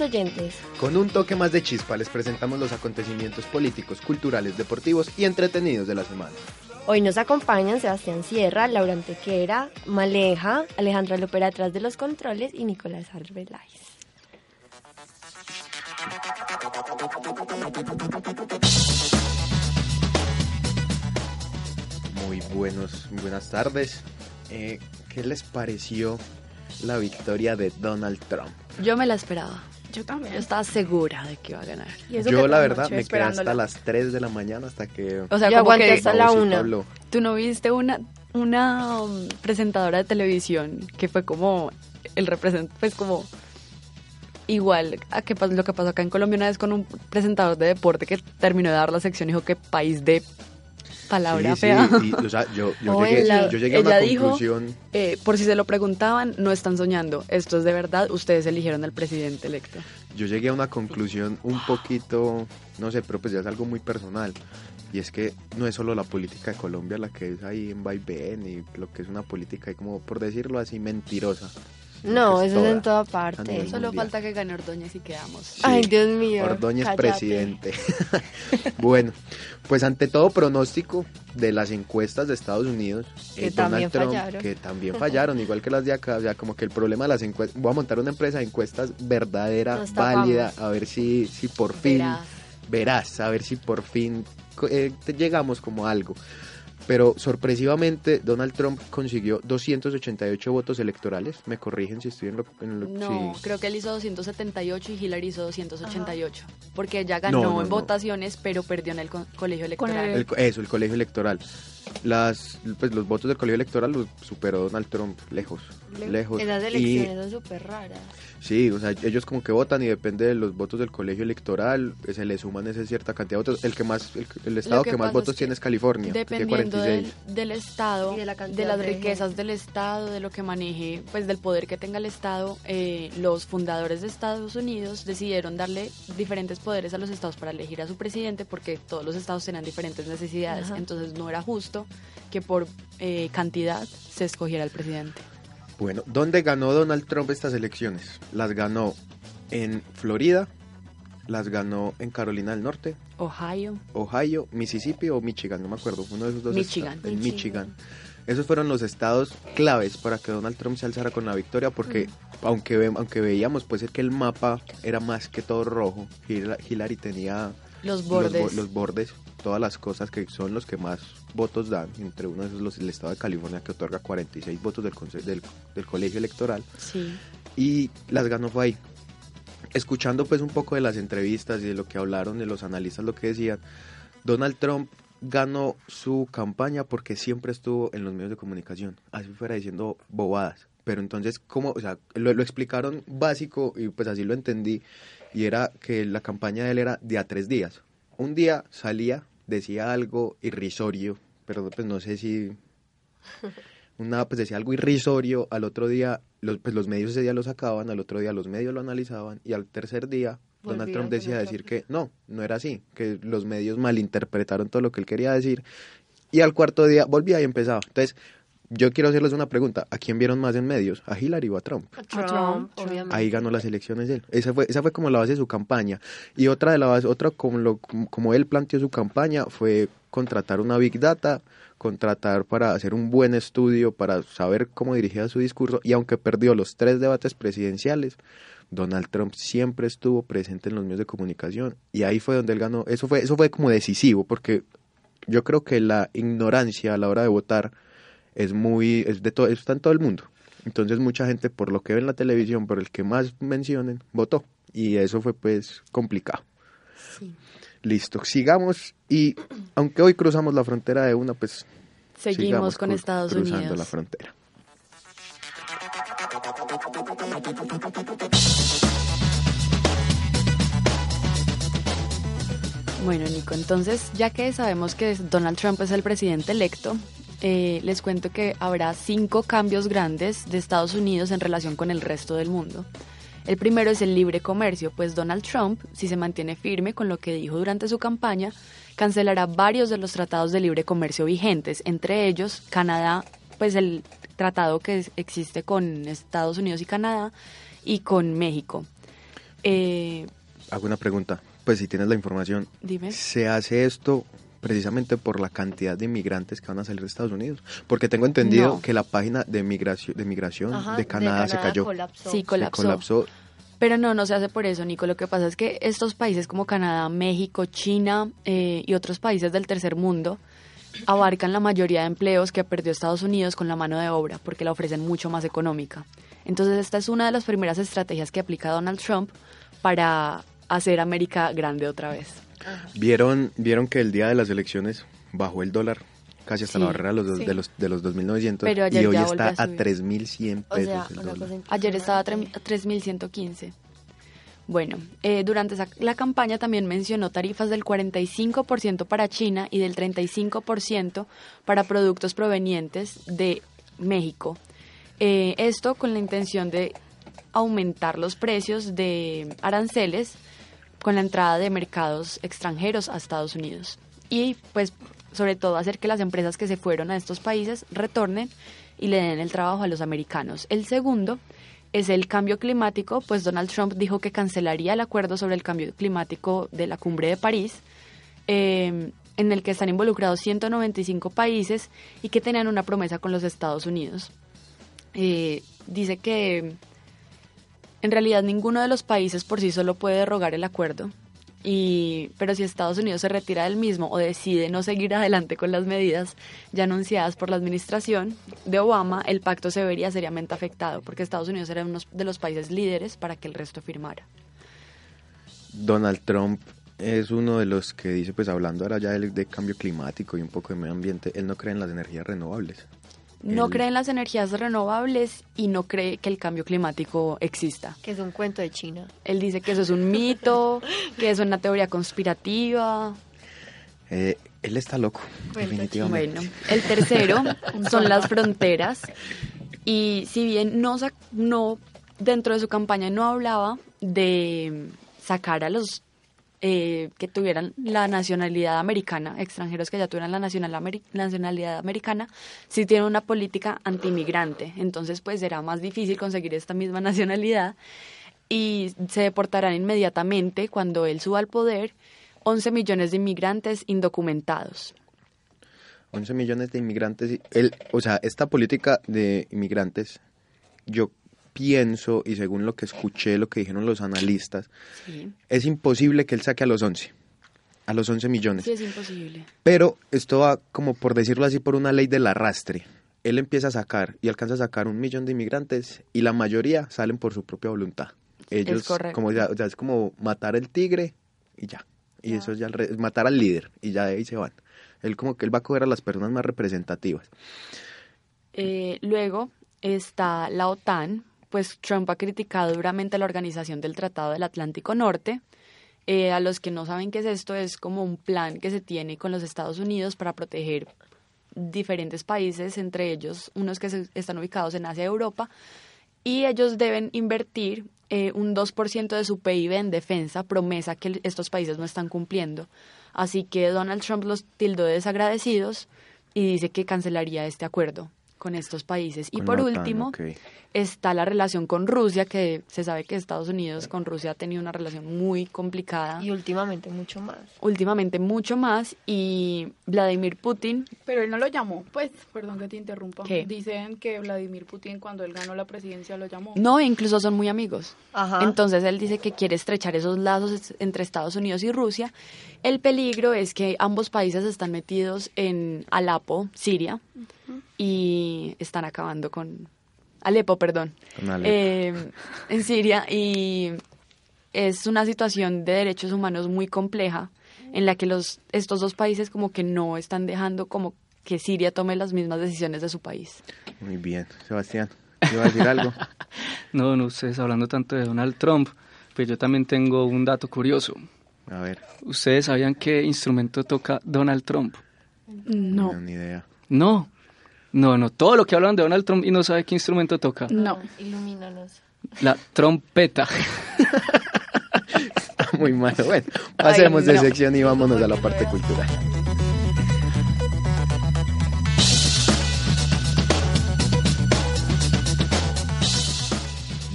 oyentes. Con un toque más de chispa les presentamos los acontecimientos políticos, culturales, deportivos y entretenidos de la semana. Hoy nos acompañan Sebastián Sierra, Laura Antequera, Maleja, Alejandra Lopera atrás de los controles y Nicolás Arbeláez. Muy buenos, muy buenas tardes. Eh, ¿Qué les pareció la victoria de Donald Trump? Yo me la esperaba. Yo también. Yo estaba segura de que iba a ganar. Y eso Yo la verdad me quedé hasta las 3 de la mañana hasta que O sea, Yo aguanté que hasta la Faustito una. habló. tú no viste una una um, presentadora de televisión que fue como el representante, pues como igual a que lo que pasó acá en Colombia una vez con un presentador de deporte que terminó de dar la sección y dijo que país de palabra Sí, fea. sí, y, o sea, yo, yo O llegué, ella- yo llegué a una dijo- conclusión. Eh, por si se lo preguntaban, no están soñando. Esto es de verdad. Ustedes eligieron al presidente electo. Yo llegué a una conclusión un poquito, no sé, pero pues ya es algo muy personal. Y es que no es solo la política de Colombia la que es ahí en vaivén y lo que es una política, y como por decirlo así, mentirosa. No, eso es en toda. parte. Solo mundial. falta que gane Ordóñez y quedamos. Sí. Ay, Dios mío. Ordóñez cállate. presidente. bueno, pues ante todo pronóstico de las encuestas de Estados Unidos, Que eh, también Donald Trump, fallaron. que también fallaron, igual que las de acá, o sea, como que el problema de las encuestas, voy a montar una empresa de encuestas verdadera, Nos tapamos. válida, a ver si, si por fin Verás. verás, a ver si por fin co- eh, te- llegamos como a algo. Pero sorpresivamente Donald Trump consiguió 288 votos electorales. Me corrigen si estoy en lo, en lo- No, sí. creo que él hizo 278 y Hillary hizo 288. Porque ella ganó No, no, en no. votaciones, pero perdió en el co- colegio electoral. el- eso, el colegio electoral. Las, pues, los votos del colegio electoral los superó Donald Trump lejos, lejos. Esas Y- elecciones son súper raras. Sí, o sea, ellos como que votan y depende de los votos del colegio electoral, eh, se le suman esa cierta cantidad de votos. El que más, el, el estado que que, más votos es que tiene es California, Dependiendo del, 46. del estado, Y de la de, cantidad las de riquezas gente. del estado, de lo que maneje, pues del poder que tenga el estado, eh, los fundadores de Estados Unidos decidieron darle diferentes poderes a los estados para elegir a su presidente porque todos los estados tenían diferentes necesidades. Ajá. Entonces no era justo que por eh, cantidad se escogiera el presidente. Bueno, ¿dónde ganó Donald Trump estas elecciones? Las ganó en Florida, las ganó en Carolina del Norte, Ohio, Ohio, Mississippi o Michigan, no me acuerdo, uno de esos dos Michigan. estados, en Michigan. Michigan. Esos fueron los estados claves para que Donald Trump se alzara con la victoria porque aunque ve- aunque veíamos puede ser que el mapa era más que todo rojo, Hillary tenía los los bordes. bo- los bordes, todas las cosas que son los que más votos dan, entre uno de esos los, el estado de California que otorga 46 votos del, del, del colegio electoral Sí. y las ganó fue ahí. Escuchando pues un poco de las entrevistas y de lo que hablaron de los analistas, lo que decían, Donald Trump ganó su campaña porque siempre estuvo en los medios de comunicación, así fuera diciendo bobadas. Pero entonces, ¿cómo? O sea, lo, lo explicaron básico y pues así lo entendí. Y era que la campaña de él era de a tres días. Un día salía, decía algo irrisorio, pero pues no sé si una pues decía algo irrisorio, al otro día los, pues los medios ese día lo sacaban, al otro día los medios lo analizaban y al tercer día Donald Trump decía decir que no, no era así, que los medios malinterpretaron todo lo que él quería decir y al cuarto día volvía y empezaba. Entonces, yo quiero hacerles una pregunta, ¿a quién vieron más en medios? ¿A Hillary o a Trump? A Trump, Trump, Trump. obviamente. Ahí ganó las elecciones él. Esa fue, esa fue como la base de su campaña. Y otra de la base, otra como, lo, como él planteó su campaña fue contratar una Big Data, contratar para hacer un buen estudio, para saber cómo dirigía su discurso. Y aunque perdió los tres debates presidenciales, Donald Trump siempre estuvo presente en los medios de comunicación. Y ahí fue donde él ganó. Eso fue, eso fue como decisivo, porque yo creo que la ignorancia a la hora de votar es muy, es de todo, está en todo el mundo. Entonces mucha gente por lo que ve en la televisión, por el que más mencionen, votó. Y eso fue pues complicado. Sí. Listo, sigamos y aunque hoy cruzamos la frontera de una, pues Seguimos con Estados cruzando Unidos. la frontera. Bueno, Nico, entonces, ya que sabemos que Donald Trump es el presidente electo, eh, les cuento que habrá cinco cambios grandes de Estados Unidos en relación con el resto del mundo. El primero es el libre comercio, pues Donald Trump, si se mantiene firme con lo que dijo durante su campaña, cancelará varios de los tratados de libre comercio vigentes, entre ellos Canadá, pues el tratado que existe con Estados Unidos y Canadá y con México. Eh, Hago una pregunta, pues si tienes la información, dime. ¿se hace esto precisamente por la cantidad de inmigrantes que van a salir de Estados Unidos? Porque tengo entendido No. que la página de migración de, migración Ajá, de Canadá se cayó. colapsó. Sí, Se colapsó. Pero no, no se hace por eso, Nico. Lo que pasa es que estos países como Canadá, México, China eh, y otros países del tercer mundo abarcan la mayoría de empleos que perdió Estados Unidos con la mano de obra, porque la ofrecen mucho más económica. Entonces esta es una de las primeras estrategias que aplica Donald Trump para hacer América grande otra vez. ¿Vieron, vieron que el día de las elecciones bajó el dólar casi hasta Sí, la barrera de los, dos- sí. de los, de los 2.900 Pero ayer y hoy está a a subir. 3.100 O pesos sea, el dólar. Ayer estaba a 3.115. Bueno, eh, durante esa- la campaña también mencionó tarifas del 45% para China y del 35% para productos provenientes de México. Eh, esto con la intención de aumentar los precios de aranceles con la entrada de mercados extranjeros a Estados Unidos. Y pues sobre todo hacer que las empresas que se fueron a estos países retornen y le den el trabajo a los americanos. El segundo es el cambio climático, pues Donald Trump dijo que cancelaría el acuerdo sobre el cambio climático de la cumbre de París, eh, en el que están involucrados 195 países y que tenían una promesa con los Estados Unidos. Eh, dice que en realidad ninguno de los países por sí solo puede derogar el acuerdo, y, pero si Estados Unidos se retira del mismo o decide no seguir adelante con las medidas ya anunciadas por la administración de Obama, el pacto se vería seriamente afectado, porque Estados Unidos era uno de los países líderes para que el resto firmara. Donald Trump es uno de los que dice, pues hablando ahora ya de, de cambio climático y un poco de medio ambiente, él no cree en las energías renovables. No cree en las energías renovables y no cree que el cambio climático exista. Que es un cuento de China. Él dice que eso es un mito, que es una teoría conspirativa. Eh, él está loco, definitivamente. Bueno, el tercero son las fronteras. Y si bien no, sac- no dentro de su campaña no hablaba de sacar a los eh, que tuvieran la nacionalidad americana, extranjeros que ya tuvieran la nacionalidad americana, sí tiene una política antimigrante. Entonces, pues será más difícil conseguir esta misma nacionalidad y se deportarán inmediatamente cuando él suba al poder 11 millones de inmigrantes indocumentados. 11 millones de inmigrantes. Él, o sea, esta política de inmigrantes, yo pienso, y según lo que escuché, lo que dijeron los analistas, Sí, es imposible que él saque a los 11, a los 11 millones. sí es imposible. Pero esto va, como por decirlo así, por una ley del arrastre. Él empieza a sacar y alcanza a sacar un millón de inmigrantes y la mayoría salen por su propia voluntad. Ellos, correcto. como ya, es como matar el tigre y ya. Y eso ya, matar al líder y ya de ahí se van. Él como que él va a coger a las personas más representativas. Eh, luego está la OTAN, pues Trump ha criticado duramente la organización del Tratado del Atlántico Norte. Eh, a los que no saben qué es esto, es como un plan que se tiene con los Estados Unidos para proteger diferentes países, entre ellos unos que se- están ubicados en Asia y Europa, y ellos deben invertir eh, un 2% de su PIB en defensa, promesa que estos países no están cumpliendo. Así que Donald Trump los tildó de desagradecidos y dice que cancelaría este acuerdo con estos países. Y por OTAN, último, está la relación con Rusia, que se sabe que Estados Unidos con Rusia ha tenido una relación muy complicada, Y últimamente mucho más. últimamente mucho más, y Vladimir Putin, Pero él no lo llamó, pues, perdón que te interrumpa. ¿Qué? Dicen que Vladimir Putin cuando él ganó la presidencia lo llamó. no, incluso son muy amigos. Ajá. Entonces él dice que quiere estrechar esos lazos entre Estados Unidos y Rusia. El peligro es que ambos países están metidos en Alepo, Siria, y están acabando con, Alepo, perdón. Con Alepo. Eh, en Siria y es una situación de derechos humanos muy compleja en la que los estos dos países como que no están dejando como que Siria tome las mismas decisiones de su país. Muy bien, Sebastián. ¿Iba a decir algo? No, no, ustedes hablando tanto de Donald Trump, pues yo también tengo un dato curioso. A ver, ¿Ustedes sabían qué instrumento toca Donald Trump? No, no, ni idea. No, no, no, todo lo que hablan de Donald Trump y no sabe qué instrumento toca. no. Ilumínanos. La trompeta. Muy malo. Bueno, pasemos de no. sección y vámonos a la parte cultural.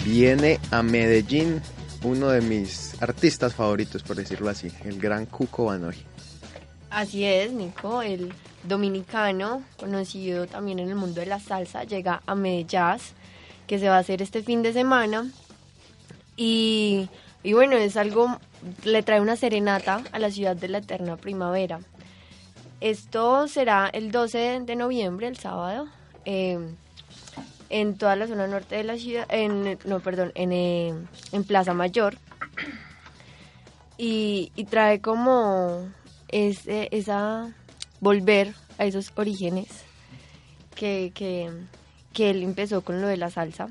Viene a Medellín uno de mis artistas favoritos, por decirlo así, el gran Cuco Banoy. Así es, Nico, el dominicano, conocido también en el mundo de la salsa, llega a Medellín, que se va a hacer este fin de semana. Y, y bueno, es algo, le trae una serenata a la ciudad de la eterna primavera. Esto será el 12 de noviembre, el sábado, eh, en toda la zona norte de la ciudad, en, no, perdón, en, eh, en Plaza Mayor. Y, y trae como ese, esa volver a esos orígenes que, que, que él empezó con lo de la salsa.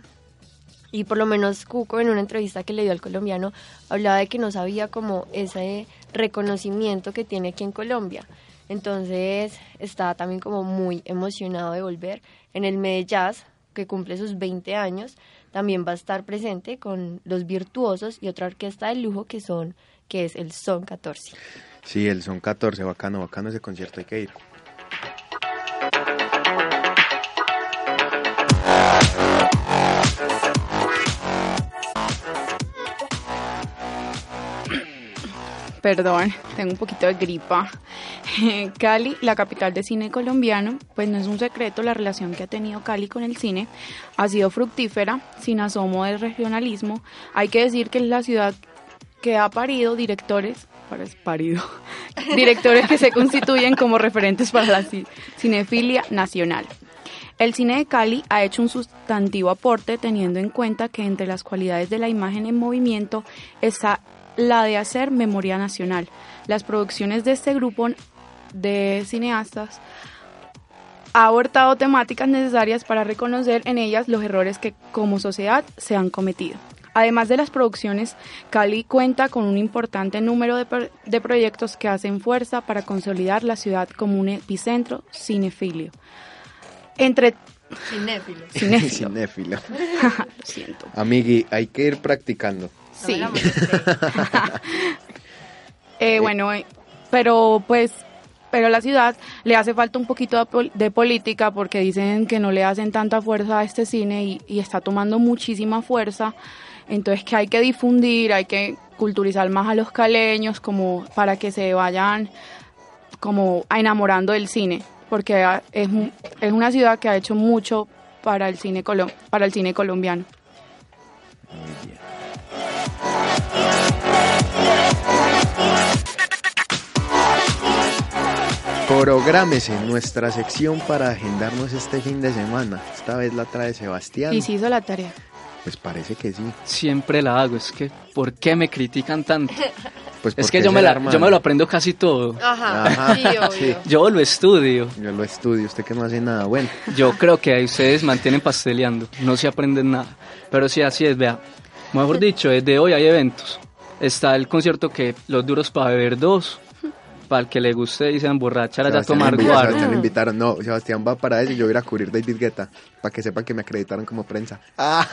Y por lo menos Cuco en una entrevista que le dio al colombiano hablaba de que no sabía como ese reconocimiento que tiene aquí en Colombia. Entonces está también como muy emocionado de volver. En el Medellín, que cumple sus 20 años, también va a estar presente con los virtuosos y otra orquesta de lujo que son que es el Son 14. Sí, el Son 14, bacano, bacano ese concierto, hay que ir. Perdón, tengo un poquito de gripa. Cali, la capital de cine colombiano, pues no es un secreto la relación que ha tenido Cali con el cine. Ha sido fructífera, sin asomo de regionalismo. Hay que decir que es la ciudad que ha parido directores, parido, directores que se constituyen como referentes para la ci- cinefilia nacional. El cine de Cali ha hecho un sustantivo aporte teniendo en cuenta que entre las cualidades de la imagen en movimiento está la de hacer memoria nacional. Las producciones de este grupo de cineastas ha abortado temáticas necesarias para reconocer en ellas los errores que como sociedad se han cometido. Además de las producciones, Cali cuenta con un importante número de, pro- de proyectos que hacen fuerza para consolidar la ciudad como un epicentro cinefilio. Entre Cinéfilo. cinéfilo, Cinéfilo. lo siento. Amigui, hay que ir practicando. Sí. Molesté. Eh, bueno, eh, pero pues, pero a la ciudad le hace falta un poquito de, pol- de política porque dicen que no le hacen tanta fuerza a este cine y, y está tomando muchísima fuerza. Entonces que hay que difundir, hay que culturizar más a los caleños como para que se vayan como enamorando del cine, porque es, es una ciudad que ha hecho mucho para el cine colo- para el cine colombiano. Prográmese nuestra sección para agendarnos este fin de semana. Esta vez la trae Sebastián. Y se hizo la tarea. Pues parece que sí. Siempre la hago, es que ¿por qué me critican tanto? Pues Es que yo me, la, yo me lo aprendo casi todo. Ajá, Ajá, sí, obvio. sí. Yo lo estudio. Yo lo estudio, usted que no hace nada. Bueno, Yo creo que ahí ustedes mantienen pasteleando, no se aprenden nada. Pero sí, así es, vea. Mejor dicho, desde hoy hay eventos. Está el concierto que los duros para beber dos, para el que le guste y se emborrachar allá a tomar guaro. Sebastián invitaron. No, Sebastián va para eso y yo voy a ir a cubrir David Guetta. Para que sepan que me acreditaron como prensa. Ah.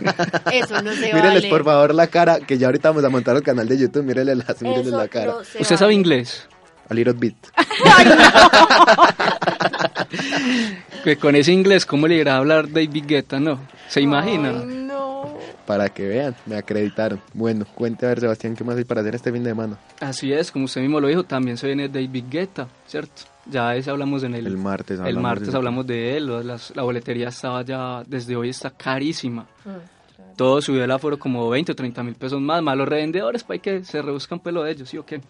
Eso no se Mírenles vale. por favor la cara, que ya ahorita vamos a montar el canal de YouTube. Mírenle las, Eso la cara. no ¿Usted sabe inglés? A little bit. Que con ese inglés, ¿cómo le irá a hablar David Guetta? No, ¿se imagina? Ay, no. Para que vean, me acreditaron. Bueno, cuente a ver, Sebastián, ¿qué más hay para hacer este fin de semana? Así es, como usted mismo lo dijo, también se viene David Guetta, ¿cierto? Ya ese hablamos en el, El martes el hablamos martes de- hablamos de él, las- la boletería estaba ya, desde hoy está carísima. Mm, Todo subió el aforo como 20 o 30 mil pesos más, más los revendedores para que se rebuscan pelo de ellos, ¿sí o qué?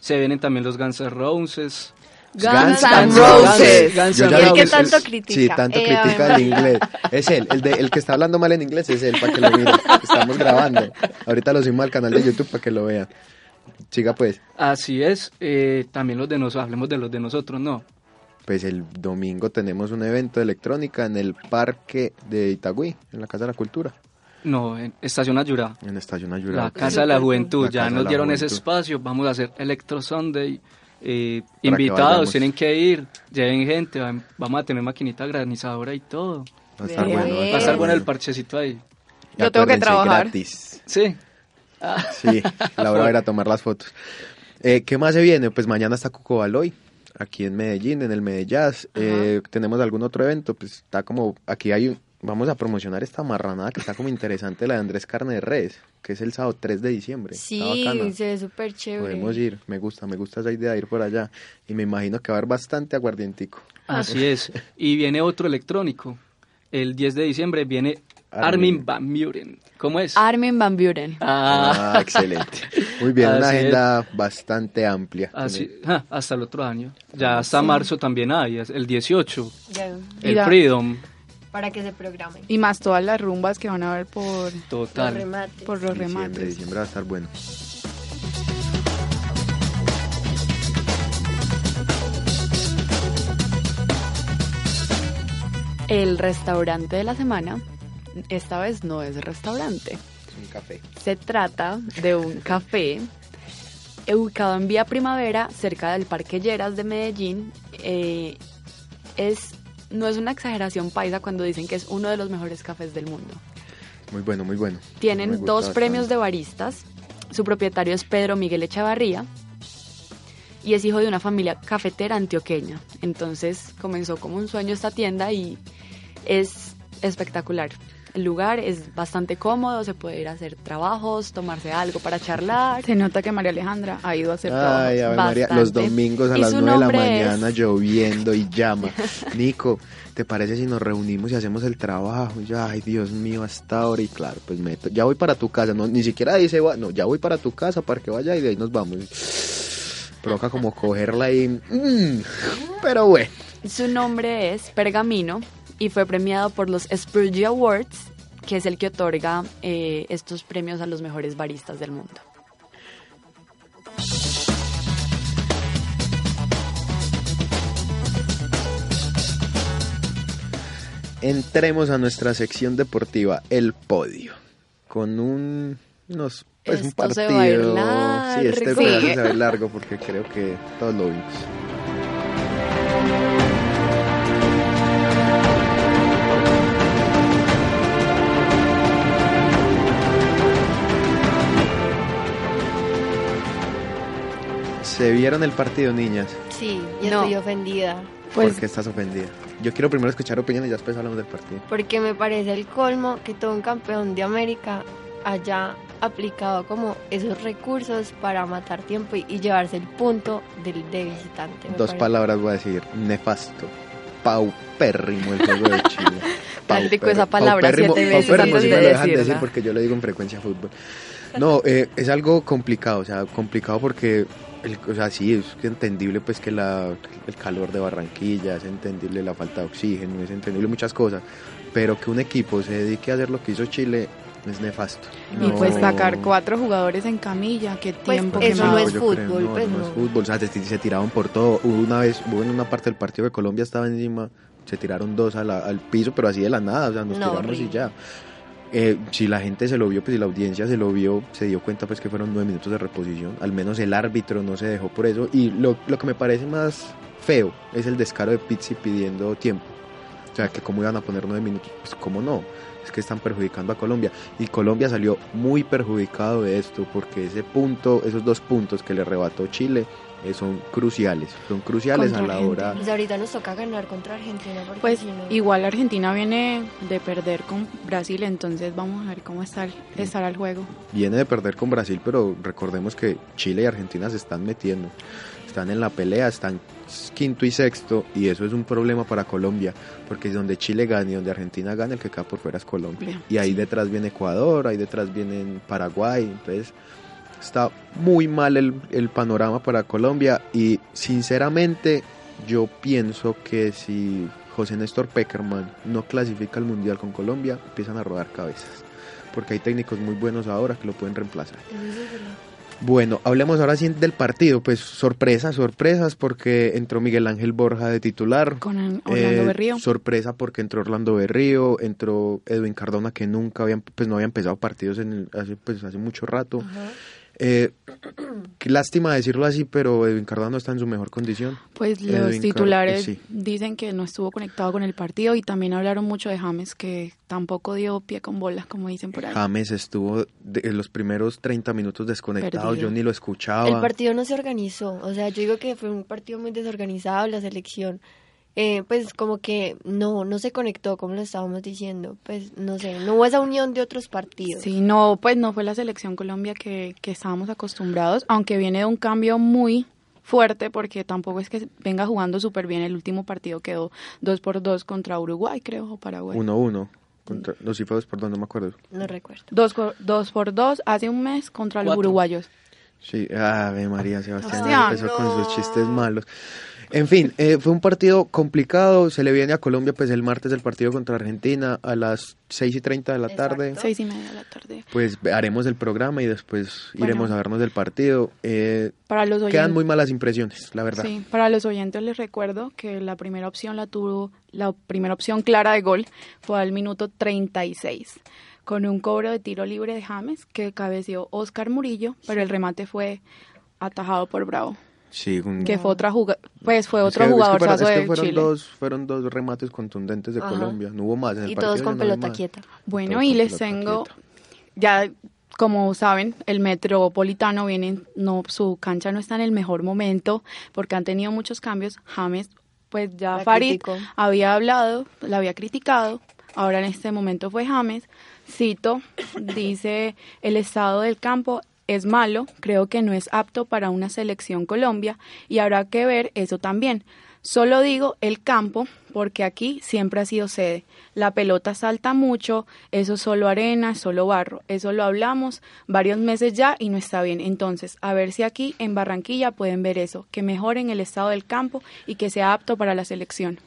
Se vienen también los Guns N' Roses. Guns N' Roses. Guns Yo ya ¿Y el que tanto es- critica? Sí, tanto Eh, critica el inglés. Es él, el, de, el que está hablando mal en inglés es él, para que lo miren. Estamos grabando. Ahorita lo subimos al canal de YouTube para que lo vean. Siga pues. Así es, eh, también los de nosotros, hablemos de los de nosotros, no. Pues el domingo tenemos un evento de electrónica en el parque de Itagüí, en la Casa de la Cultura, No, en Estación Ayurá, en Estación la Ayurá. Casa de la Juventud. La ya nos la dieron ese espacio, vamos a hacer Electro Sunday. Eh, invitados, tienen que ir, lleven gente, vam- vamos a tener maquinita granizadora y todo. Va a estar Bien. bueno. Va a estar bueno el parchecito ahí. Y Yo tengo que trabajar. gratis. Sí. Sí, Laura va a ir a tomar las fotos. Eh, ¿Qué más se viene? Pues mañana está Cuco Baloy, aquí en Medellín, en el Medellaz. Eh, ¿Tenemos algún otro evento? Pues está como, aquí hay un, vamos a promocionar esta marranada que está como interesante, la de Andrés Carne de Res, que es el sábado 3 de diciembre. Sí, se ve súper chévere. Podemos ir, me gusta, me gusta esa idea de ir por allá. Y me imagino que va a haber bastante aguardientico. Así es. Y viene otro electrónico. El 10 de diciembre viene Armin. Armin Van Buren. ¿Cómo es? Armin Van Buren. Ah, Ah, excelente. Muy bien, una es. agenda bastante amplia. así, ah, hasta el otro año. Ya hasta marzo también hay, el 18. Ya, Y El la- Freedom, para que se programen. Y más todas las rumbas que van a ver por, Los total. remates. por los Diciembre, remates. diciembre va a estar bueno. El restaurante de la semana, esta vez no es restaurante. Un café. Se trata de un café ubicado en Vía Primavera, cerca del Parque Lleras de Medellín. Eh, es, no es una exageración paisa cuando dicen que es uno de los mejores cafés del mundo. Muy bueno, muy bueno. Tienen dos bastante. premios de baristas. Su propietario es Pedro Miguel Echavarría y es hijo de una familia cafetera antioqueña. Entonces comenzó como un sueño esta tienda y es espectacular. El lugar es bastante cómodo, se puede ir a hacer trabajos, tomarse algo para charlar. Se nota que María Alejandra ha ido a hacer Ay, trabajo. Ave María, los domingos a las su 9 de la es- mañana lloviendo y llama. Nico, ¿te parece si nos reunimos y hacemos el trabajo? Y yo, ay, Dios mío, hasta ahora. Y claro, pues meto, ya voy para tu casa. No, ni siquiera dice, "Va", no, ya voy para tu casa para que vaya y de ahí nos vamos. Provoca como cogerla y... mm, pero bueno. Su nombre es Pergamino y fue premiado por los Spurgeon Awards, que es el que otorga eh, estos premios a los mejores baristas del mundo. Entremos a nuestra sección deportiva, el podio. Con un... Unos, pues un Esto se va a ir partido... Sí, este Sí. se va a ir largo porque creo que todos lo vimos. ¿Se vieron el partido, niñas? Sí, yo No. estoy ofendida. Pues ¿Por qué estás ofendida? Yo quiero primero escuchar opiniones y ya después hablamos del partido. Porque me parece el colmo que todo un campeón de América haya aplicado como esos recursos para matar tiempo y, y llevarse el punto del de visitante. Dos parece. palabras voy a decir. Nefasto. Paupérrimo el juego de Chile. Practicó esa palabra paupérrimo- siete veces paupérrimo de me lo dejan decirla. decir porque yo lo digo en frecuencia fútbol. No, eh, es algo complicado, o sea, complicado porque, el, o sea, sí, es entendible pues que la, el calor de Barranquilla, es entendible la falta de oxígeno, es entendible muchas cosas, pero que un equipo se dedique a hacer lo que hizo Chile es nefasto. Y pues sacar cuatro jugadores en camilla, qué Pues, tiempo eso no es fútbol, no, pues, no es no. fútbol, o sea, se, se tiraban por todo. Hubo una vez, hubo en una parte del partido que Colombia estaba encima, se tiraron dos a la- al piso, pero así de la nada, o sea, nos No, tiramos y ya. Eh, si la gente se lo vio, pues si la audiencia se lo vio, se dio cuenta pues que fueron nueve minutos de reposición. Al menos el árbitro no se dejó por eso. Y lo, lo que me parece más feo es el descaro de Pizzi pidiendo tiempo. O sea, que cómo iban a poner nueve minutos, pues cómo no. Es que están perjudicando a Colombia. Y Colombia salió muy perjudicado de esto, porque ese punto, esos dos puntos que le arrebató Chile, son cruciales. Son cruciales Contra a la hora. Pues ahorita nos toca ganar contra Argentina. porque Pues si no- igual Argentina viene de perder con Brasil, entonces vamos a ver cómo está el, estará el juego. Viene de perder con Brasil, pero recordemos que Chile y Argentina se están metiendo. Están en la pelea, están quinto y sexto, y eso es un problema para Colombia, porque donde Chile gane y donde Argentina gane, el que queda por fuera es Colombia. Bien, Y ahí sí. detrás viene Ecuador, ahí detrás viene Paraguay, entonces está muy mal el, el panorama para Colombia y sinceramente yo pienso que si José Néstor Peckerman no clasifica al Mundial con Colombia, empiezan a rodar cabezas. Porque hay técnicos muy buenos ahora que lo pueden reemplazar. Bueno, hablemos ahora sí del partido. Pues sorpresas, sorpresas, porque entró Miguel Ángel Borja de titular. Con Orlando Eh, Berrío. Sorpresa porque entró Orlando Berrío, entró Edwin Cardona que nunca había, pues no había empezado partidos en hace, pues, hace mucho rato. Eh, qué lástima decirlo así, pero Edwin Cardona no está en su mejor condición. Pues Edwin los Car- titulares sí. dicen que no estuvo conectado con el partido y también hablaron mucho de James que tampoco dio pie con bolas, como dicen por ahí. James estuvo de, en los primeros 30 minutos desconectado, Perdido. yo ni lo escuchaba. El partido no se organizó, o sea, yo digo que fue un partido muy desorganizado, la selección, eh, pues como que no, no se conectó, como lo estábamos diciendo, pues no sé, no hubo esa unión de otros partidos. Sí, no, pues no fue la selección Colombia que, que estábamos acostumbrados, aunque viene de un cambio muy fuerte porque tampoco es que venga jugando súper bien. El último partido quedó 2 por 2 contra Uruguay, creo, o Paraguay. 1-1. Contra, no, sí fue dos por dos, no me acuerdo. No recuerdo. 2 por 2 por 2 hace un mes contra los Cuatro. uruguayos. Sí, Ave María Sebastián empezó con sus chistes malos. En fin, eh, fue un partido complicado. Se le viene a Colombia pues el martes el partido contra Argentina a las 6 y 30 de la tarde. Exacto. Seis y media de la tarde. Pues haremos el programa y después Bueno. iremos a vernos del partido. Eh, Para los quedan oyentes. muy malas impresiones, la verdad. Sí, para los oyentes les recuerdo que la primera opción la tuvo, la primera opción clara de gol fue al minuto 36, con un cobro de tiro libre de James que cabeció Oscar Murillo, pero el remate fue atajado por Bravo, Sí, un- que fue otra juga pues fue Es otro que- es que jugador fueron, es que de fueron Chile. dos, fueron dos remates contundentes de Ajá. Colombia. No hubo más en el Y partido. todos con no pelota quieta. Bueno, Todos y les tengo, quieta. ya como saben, el Metropolitano viene, no, su cancha no está en el mejor momento porque han tenido muchos cambios. James, pues ya La Farid criticó. había hablado, la había criticado, ahora en este momento fue James. Cito, dice, el estado del campo es malo, creo que no es apto para una selección Colombia y habrá que ver eso también. Solo digo el campo porque aquí siempre ha sido sede. La pelota salta mucho, eso es solo arena, solo barro. Eso lo hablamos varios meses ya y no está bien. Entonces, a ver si aquí en Barranquilla pueden ver eso, que mejoren el estado del campo y que sea apto para la selección.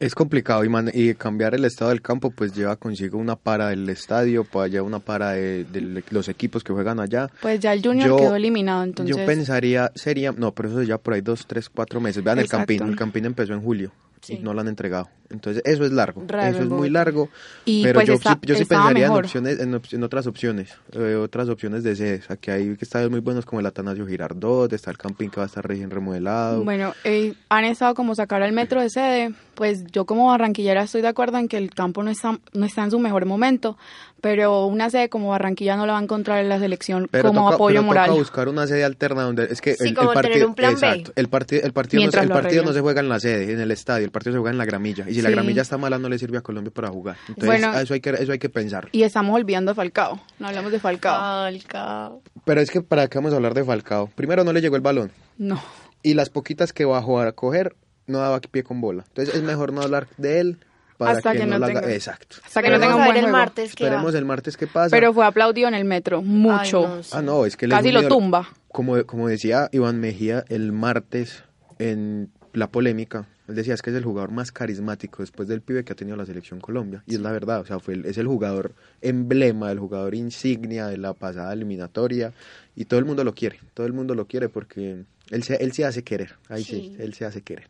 Es complicado y, man- y cambiar el estado del campo pues lleva consigo una para del estadio, para allá una para de, de los equipos que juegan allá. Pues ya el Junior Yo- quedó eliminado, entonces Yo pensaría, sería, no, pero eso ya por ahí dos, tres, cuatro meses. Vean el Exacto. Campín, el Campín empezó en julio y Sí. no lo han entregado. Entonces eso es largo, Raro eso es muy largo. Y, pero pues, yo, está- sí, yo sí pensaría en, opciones, en, op- en otras opciones, eh, otras opciones de sedes. Aquí hay estadios muy buenos como el Atanasio Girardot, está el Campín que va a estar recién remodelado. Bueno, eh, han estado como sacar al metro de sede, pues yo como barranquillera estoy de acuerdo en que el campo no está, no está en su mejor momento, pero una sede como Barranquilla no la va a encontrar en la selección Pero como toca, apoyo pero moral. toca buscar una sede alterna donde es que Sí, el, como el tener partido un plan B. exacto, el partido el partido no, el partido no se juega en la sede, en el estadio, el partido se juega en la gramilla y si la gramilla está mala no le sirve a Colombia para jugar. Entonces Bueno. a eso hay que eso hay que pensar. Y estamos olvidando a Falcao, no hablamos de Falcao. Falcao. Pero es que para qué vamos a hablar de Falcao. Primero no le llegó el balón No. y las poquitas que bajó a coger no daba pie con bola. Entonces es mejor no hablar de él para Hasta que no, no la tenga- Exacto. Hasta que no Esperemos tenga un buen el martes que Esperemos va. el martes qué pasa. Pero fue aplaudido en el metro, mucho. Ay, no, sí. Ah, no, es que Casi lo tumba. Como, como decía Iván Mejía el martes en la polémica, él decía es que es el jugador más carismático después del pibe que ha tenido la selección Colombia. Y es la verdad, o sea, fue el- es el jugador emblema, el jugador insignia de la pasada eliminatoria. Y todo el mundo lo quiere, todo el mundo lo quiere porque él se, él se hace querer. Ahí sí. Sí. él se hace querer.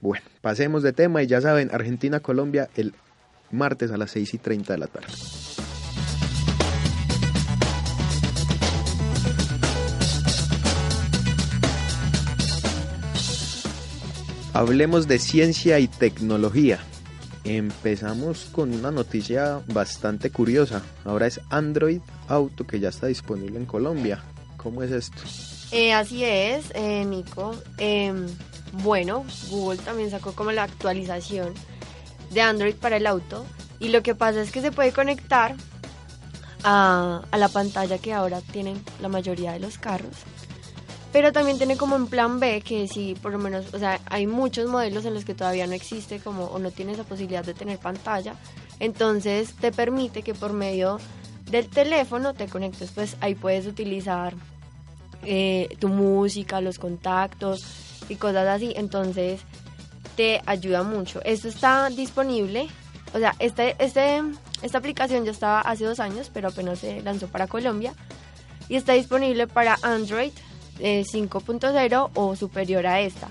Bueno, pasemos de tema y ya saben, Argentina-Colombia el martes a las 6 y 30 de la tarde. Hablemos de ciencia y tecnología. Empezamos con una noticia bastante curiosa. Ahora es Android Auto que ya está disponible en Colombia. ¿Cómo es esto? Eh, así es, eh, Nico. Em, bueno, Google también sacó como la actualización de Android para el auto. Y lo que pasa es que se puede conectar a, la pantalla que ahora tienen la mayoría de los carros. Pero también tiene como un plan B que si por lo menos, o sea, hay muchos modelos en los que todavía no existe como o no tiene esa posibilidad de tener pantalla. Entonces te permite que por medio del teléfono te conectes, pues ahí puedes utilizar eh, tu música, los contactos y cosas así. Entonces te ayuda mucho. Esto está disponible, o sea, este, este, esta aplicación ya estaba hace dos años, pero apenas se lanzó para Colombia y está disponible para Android 5.0 o superior a esta.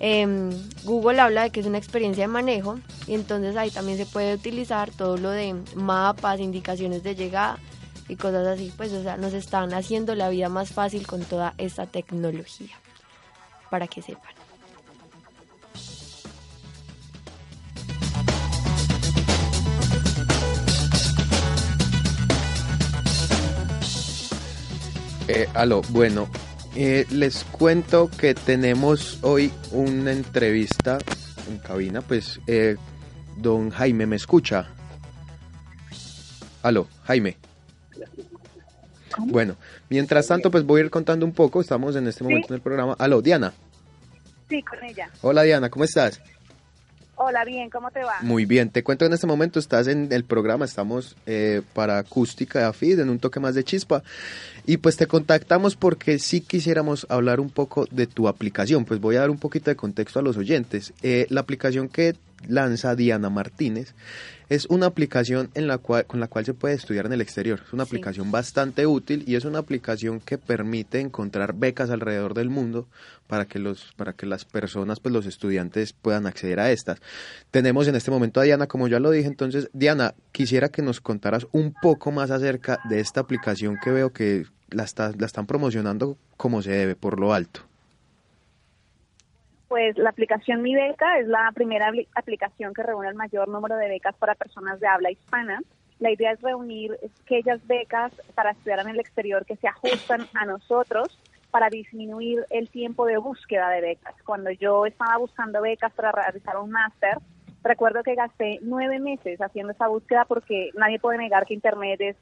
Em, Google habla de que es una experiencia de manejo y entonces ahí también se puede utilizar todo lo de mapas, indicaciones de llegada y cosas así. Pues o sea, nos están haciendo la vida más fácil con toda esta tecnología, para que sepan. Eh, aló, bueno, eh, les cuento que tenemos hoy una entrevista en cabina, pues eh, don Jaime me escucha. Aló, Jaime. Bueno, mientras tanto pues voy a ir contando un poco, estamos en este momento en el programa. Aló, Diana. Sí, con ella. Hola Diana, ¿cómo estás? Hola, bien, ¿cómo te va? Muy bien, te cuento en este momento, estás en el programa, estamos eh, para acústica de AFID, en un toque más de chispa, y pues te contactamos porque sí quisiéramos hablar un poco de tu aplicación, pues voy a dar un poquito de contexto a los oyentes. Eh, la aplicación que lanza Diana Martínez es una aplicación en la cual, con la cual se puede estudiar en el exterior. Es una aplicación bastante útil y es una aplicación que permite encontrar becas alrededor del mundo para que los para que las personas, pues los estudiantes puedan acceder a estas. Tenemos en este momento a Diana, como ya lo dije, entonces Diana, quisiera que nos contaras un poco más acerca de esta aplicación que veo que la, está, la están promocionando como se debe, por lo alto. Pues la aplicación Mi Beca es la primera aplicación que reúne el mayor número de becas para personas de habla hispana. La idea es reunir aquellas becas para estudiar en el exterior que se ajustan a nosotros para disminuir el tiempo de búsqueda de becas. Cuando yo estaba buscando becas para realizar un máster, recuerdo que gasté nueve meses haciendo esa búsqueda porque nadie puede negar que Internet es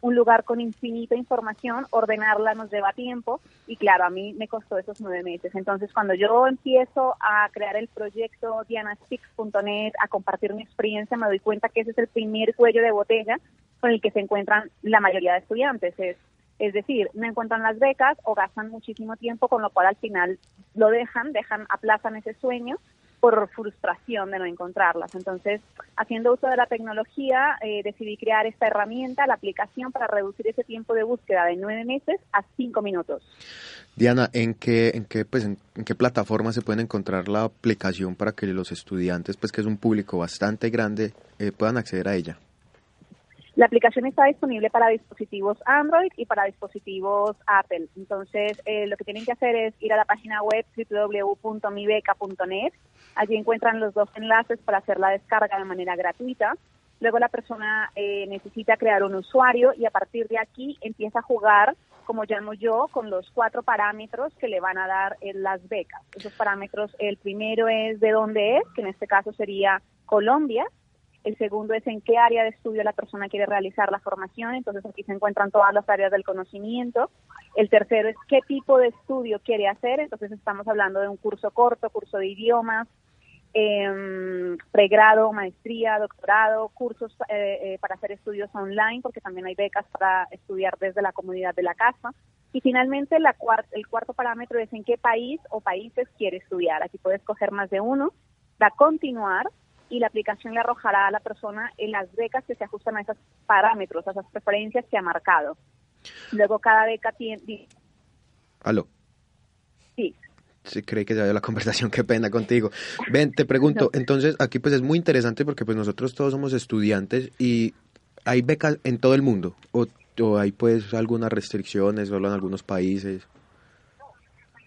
un lugar con infinita información, ordenarla nos lleva tiempo y claro, a mí me costó esos nueve meses. Entonces, cuando yo empiezo a crear el proyecto dianaspeaks.net, a compartir mi experiencia, me doy cuenta que ese es el primer cuello de botella con el que se encuentran la mayoría de estudiantes. Es, es decir, no encuentran las becas o gastan muchísimo tiempo, con lo cual al final lo dejan, dejan, aplazan ese sueño por frustración de no encontrarlas. Entonces, haciendo uso de la tecnología, eh, decidí crear esta herramienta, la aplicación, para reducir ese tiempo de búsqueda de nueve meses a cinco minutos. Diana, ¿en qué, en qué, pues, en, qué plataforma se puede encontrar la aplicación para que los estudiantes, pues que es un público bastante grande, eh, puedan acceder a ella? La aplicación está disponible para dispositivos Android y para dispositivos Apple. Entonces, eh, lo que tienen que hacer es ir a la página web www.mibeca.net. Allí encuentran los dos enlaces para hacer la descarga de manera gratuita. Luego la persona eh, necesita crear un usuario y a partir de aquí empieza a jugar, como llamo yo, con los cuatro parámetros que le van a dar en las becas. Esos parámetros, el primero es de dónde es, que en este caso sería Colombia. El segundo es en qué área de estudio la persona quiere realizar la formación, entonces aquí se encuentran todas las áreas del conocimiento. El tercero es qué tipo de estudio quiere hacer, entonces estamos hablando de un curso corto, curso de idiomas, eh, pregrado, maestría, doctorado, cursos eh, eh, para hacer estudios online, porque también hay becas para estudiar desde la comunidad de la casa. Y finalmente el cuarto parámetro es en qué país o países quiere estudiar. Aquí puede escoger más de uno, da continuar y la aplicación le arrojará a la persona en las becas que se ajustan a esos parámetros, a esas preferencias que ha marcado. Luego cada beca tiene... Aló. Sí. Sí, cree que se vaya la conversación, qué pena contigo. Ven, te pregunto, entonces aquí pues es muy interesante porque pues nosotros todos somos estudiantes y hay becas en todo el mundo o, o hay pues algunas restricciones solo en algunos países.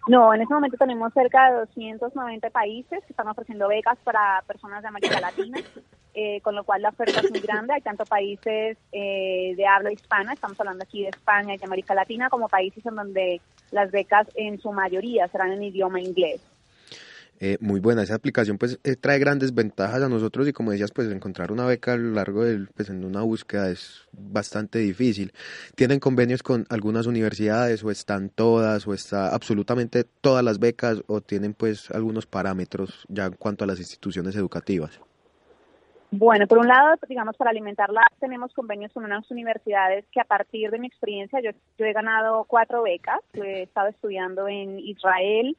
No, en este momento tenemos cerca de 290 países que están ofreciendo becas para personas de América Latina, eh, con lo cual la oferta es muy grande. Hay tanto países eh, de habla hispana, estamos hablando aquí de España y de América Latina, como países en donde las becas en su mayoría serán en idioma inglés. Eh, muy buena. Esa aplicación pues eh, trae grandes ventajas a nosotros y como decías pues encontrar una beca a lo largo del pues en una búsqueda es bastante difícil. Tienen convenios con algunas universidades o están todas o está absolutamente todas las becas o tienen pues algunos parámetros ya en cuanto a las instituciones educativas. Bueno, por un lado, digamos, para alimentarla tenemos convenios con unas universidades que a partir de mi experiencia, yo, yo he ganado cuatro becas, he estado estudiando en Israel,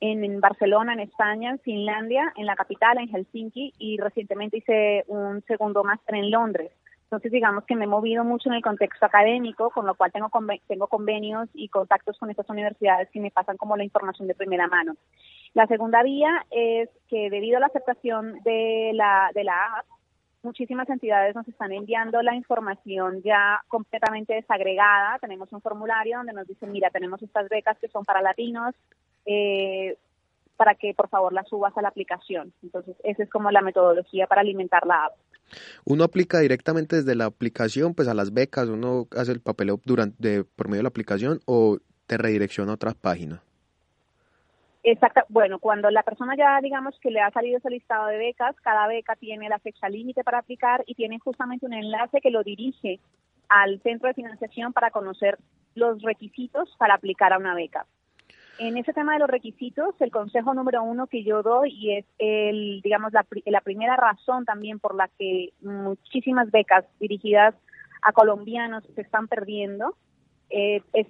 en, Barcelona, en España, en Finlandia, en la capital, en Helsinki, y recientemente hice un segundo máster en Londres. Entonces, digamos que me he movido mucho en el contexto académico, con lo cual tengo, tengo convenios y contactos con estas universidades que me pasan como la información de primera mano. La segunda vía es que debido a la aceptación de la, de la app, muchísimas entidades nos están enviando la información ya completamente desagregada. Tenemos un formulario donde nos dicen, mira, tenemos estas becas que son para latinos, eh, para que por favor las subas a la aplicación. Entonces, esa es como la metodología para alimentar la app. Uno aplica directamente desde la aplicación, pues a las becas, uno hace el papeleo durante, por medio de la aplicación o te redirecciona a otras páginas. Exacto. Bueno, cuando la persona ya, digamos, que le ha salido ese listado de becas, cada beca tiene la fecha límite para aplicar y tiene justamente un enlace que lo dirige al centro de financiación para conocer los requisitos para aplicar a una beca. En ese tema de los requisitos, el consejo número uno que yo doy y es el, digamos, la, primera razón también por la que muchísimas becas dirigidas a colombianos se están perdiendo, eh, es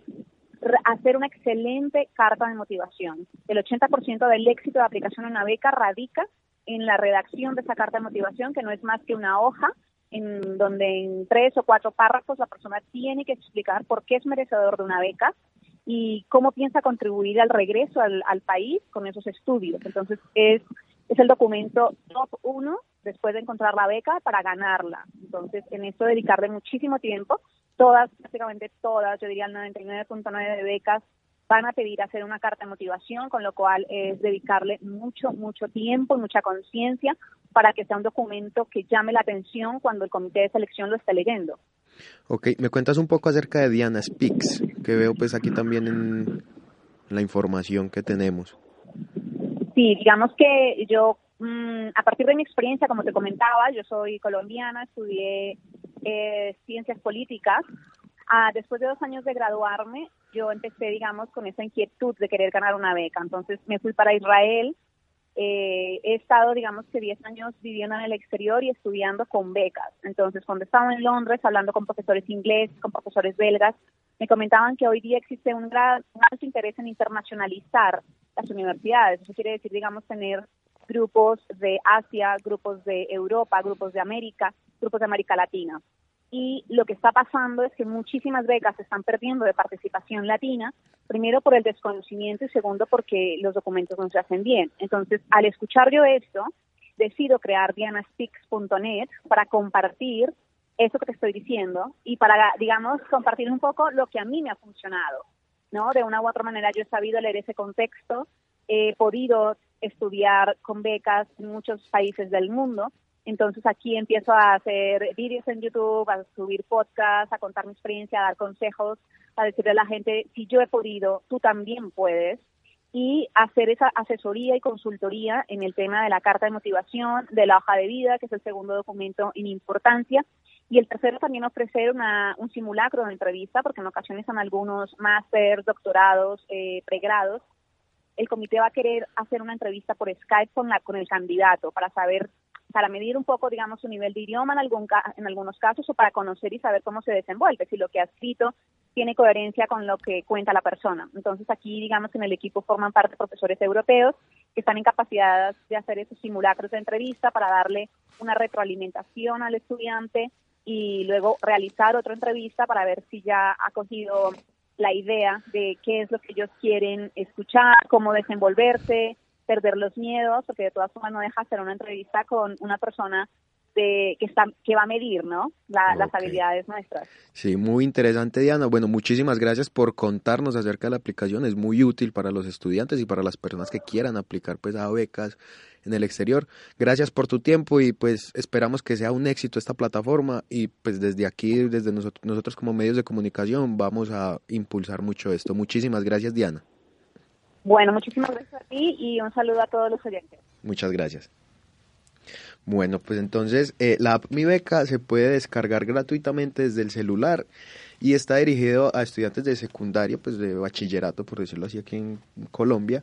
hacer una excelente carta de motivación. El 80% del éxito de aplicación a una beca radica en la redacción de esa carta de motivación, que no es más que una hoja en donde en tres o cuatro párrafos la persona tiene que explicar por qué es merecedor de una beca y cómo piensa contribuir al regreso al, al país con esos estudios. Entonces, es, es el documento top uno después de encontrar la beca para ganarla. Entonces, en esto dedicarle muchísimo tiempo todas, prácticamente todas, yo diría el 99.9 de becas van a pedir hacer una carta de motivación, con lo cual es dedicarle mucho, mucho tiempo y mucha conciencia para que sea un documento que llame la atención cuando el comité de selección lo esté leyendo. Ok, me cuentas un poco acerca de Diana Speaks, que veo pues aquí también en la información que tenemos. Sí, digamos que yo, mm, a partir de mi experiencia, como te comentaba, yo soy colombiana, estudié eh, ciencias políticas. Ah, después de dos años de graduarme, yo empecé, digamos, con esa inquietud de querer ganar una beca. Entonces me fui para Israel. Eh, he estado, digamos, que 10 años viviendo en el exterior y estudiando con becas. Entonces, cuando estaba en Londres, hablando con profesores ingleses, con profesores belgas, me comentaban que hoy día existe un, gran, alto interés en internacionalizar las universidades. Eso quiere decir, digamos, tener grupos de Asia, grupos de Europa, grupos de América, grupos de América Latina. Y lo que está pasando es que muchísimas becas se están perdiendo de participación latina, primero por el desconocimiento y segundo porque los documentos no se hacen bien. Entonces, al escuchar yo esto, decido crear dianaspeaks.net para compartir eso que te estoy diciendo y para, digamos, compartir un poco lo que a mí me ha funcionado. ¿no? De una u otra manera yo he sabido leer ese contexto, he podido estudiar con becas en muchos países del mundo. Entonces aquí empiezo a hacer vídeos en YouTube, a subir podcasts, a contar mi experiencia, a dar consejos, a decirle a la gente, si yo he podido, tú también puedes. Y hacer esa asesoría y consultoría en el tema de la carta de motivación, de la hoja de vida, que es el segundo documento en importancia. Y el tercero también ofrecer una, un simulacro de entrevista, porque en ocasiones son algunos máster, doctorados, eh, pregrados, el comité va a querer hacer una entrevista por Skype con, la, con el candidato para saber, para medir un poco, digamos, su nivel de idioma en, algún, en algunos casos o para conocer y saber cómo se desenvuelve, si lo que ha escrito tiene coherencia con lo que cuenta la persona. Entonces aquí, digamos, en el equipo forman parte profesores europeos que están en capacidad de hacer esos simulacros de entrevista para darle una retroalimentación al estudiante y luego realizar otra entrevista para ver si ya ha cogido la idea de qué es lo que ellos quieren escuchar, cómo desenvolverse, perder los miedos, porque de todas formas no deja hacer una entrevista con una persona de, que, está, que va a medir ¿no? las habilidades nuestras. Sí, muy interesante Diana. Bueno, muchísimas gracias por contarnos acerca de la aplicación. Es muy útil para los estudiantes y para las personas que quieran aplicar pues a becas en el exterior. Gracias por tu tiempo y pues esperamos que sea un éxito esta plataforma y pues desde aquí, desde nosotros, nosotros como medios de comunicación vamos a impulsar mucho esto. Muchísimas gracias Diana. Bueno, muchísimas gracias a ti y un saludo a todos los oyentes. Muchas gracias. Bueno, pues entonces eh, la app Mi Beca se puede descargar gratuitamente desde el celular y está dirigido a estudiantes de secundaria, pues de bachillerato, por decirlo así, aquí en Colombia,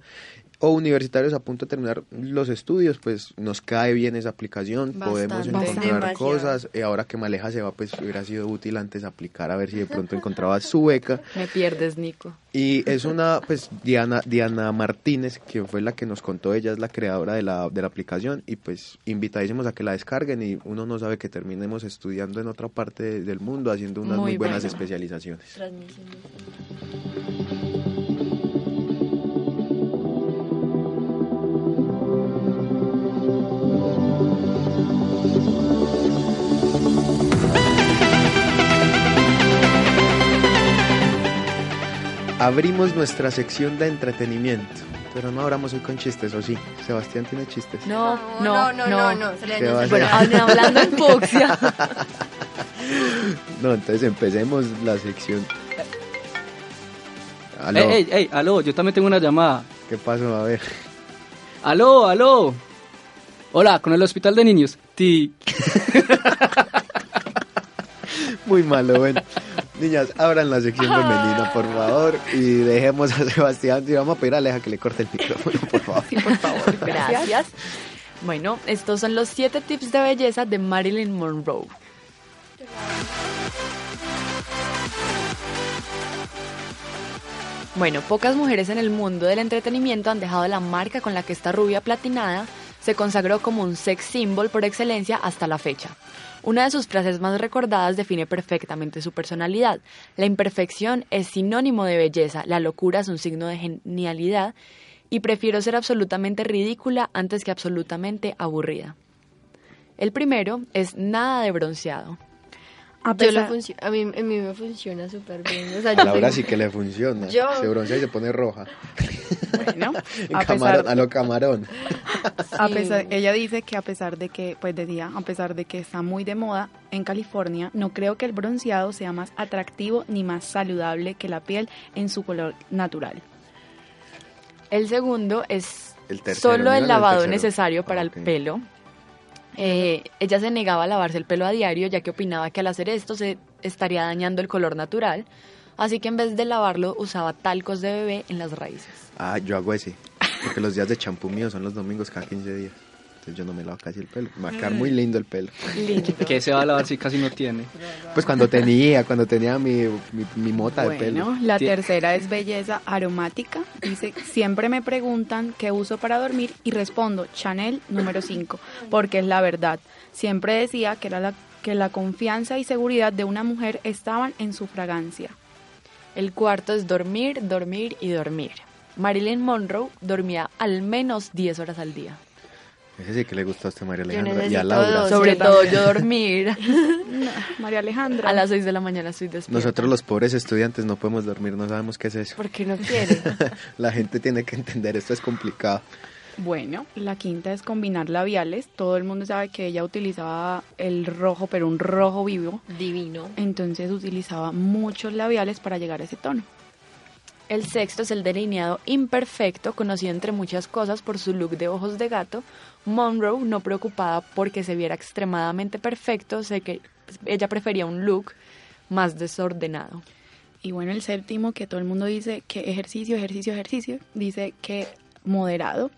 o universitarios a punto de terminar los estudios, pues nos cae bien esa aplicación, podemos encontrar cosas. Eh, ahora que Maleja se va, pues hubiera sido útil antes aplicar a ver si de pronto encontraba su beca. Me pierdes, Nico. Y es una, pues Diana, Diana Martínez, que fue la que nos contó, ella es la creadora de la, de la aplicación y pues invitadísimos a que la descarguen y uno no sabe que terminemos estudiando en otra parte de- del mundo haciendo unas muy, Muy buenas bueno. especializaciones. Abrimos nuestra sección de entretenimiento, pero no abramos hoy con chistes, ¿o sí? Sebastián tiene chistes. No, no, no, no, no. Bueno, hab- hablando en fucsia. No, entonces empecemos la sección. Aló, Ey, ey, ey, aló, yo también tengo una llamada. ¿qué pasó? A ver. Aló, aló. Hola, con el hospital de niños. Ti. Muy malo, bueno. Niñas, abran la sección femenina, por favor, y dejemos a Sebastián. Y vamos a pedir a Aleja que le corte el micrófono, por favor. Sí, por favor, gracias. Bueno, estos son los siete tips de belleza de Marilyn Monroe. Bueno, pocas mujeres en el mundo del entretenimiento han dejado la marca con la que esta rubia platinada se consagró como un sex symbol por excelencia hasta la fecha. Una de sus frases más recordadas define perfectamente su personalidad. La imperfección es sinónimo de belleza, la locura es un signo de genialidad y prefiero ser absolutamente ridícula antes que absolutamente aburrida. El primero es nada de bronceado. A Yo lo pesar- funcio- a, mí, a mí me funciona súper bien. O sea, A yo Laura tengo- sí que le funciona. Yo- Se broncea y se pone roja. Bueno, En a camarón, pesar, a lo camarón. a Sí. pesar- ella dice que a pesar de que, pues decía, a pesar de que está muy de moda en California, no creo que el bronceado sea más atractivo ni más saludable que la piel en su color natural. El segundo es El tercero, solo el lavado necesario para el pelo. Eh, ella se negaba a lavarse el pelo a diario ya que opinaba que al hacer esto se estaría dañando el color natural, así que en vez de lavarlo usaba talcos de bebé en las raíces. Ah, yo hago ese. Porque los días de champú mío son los domingos cada 15 días. Entonces yo no me lavo casi el pelo. Me va a quedar muy lindo el pelo. Lindo. Que se va a lavar si casi no tiene. Pues cuando tenía, cuando tenía mi, mi, mi mota de pelo. La tercera es belleza aromática. Dice, siempre me preguntan qué uso para dormir y respondo Chanel número 5, porque es la verdad. Siempre decía que era la que la confianza y seguridad de una mujer estaban en su fragancia. El cuarto es dormir, dormir y dormir. Marilyn Monroe dormía al menos 10 horas al día. Ese sí que le gustó a usted, María Yo Alejandra. Y a Laura. dos. Sobre yo todo yo dormir. No, María Alejandra. A las 6 de la mañana estoy despierta. Nosotros los pobres estudiantes no podemos dormir, no sabemos qué es eso. ¿Por qué no quiere? La gente tiene que entender, esto es complicado. Bueno, la quinta es combinar labiales. Todo el mundo sabe que ella utilizaba el rojo, pero un rojo vivo. Divino. Entonces utilizaba muchos labiales para llegar a ese tono. El sexto es el delineado imperfecto, conocido entre muchas cosas por su look de ojos de gato. Monroe, no preocupada porque se viera extremadamente perfecto, sé que ella prefería un look más desordenado. Y bueno, el séptimo, que todo el mundo dice que ejercicio, ejercicio, ejercicio, dice que moderado,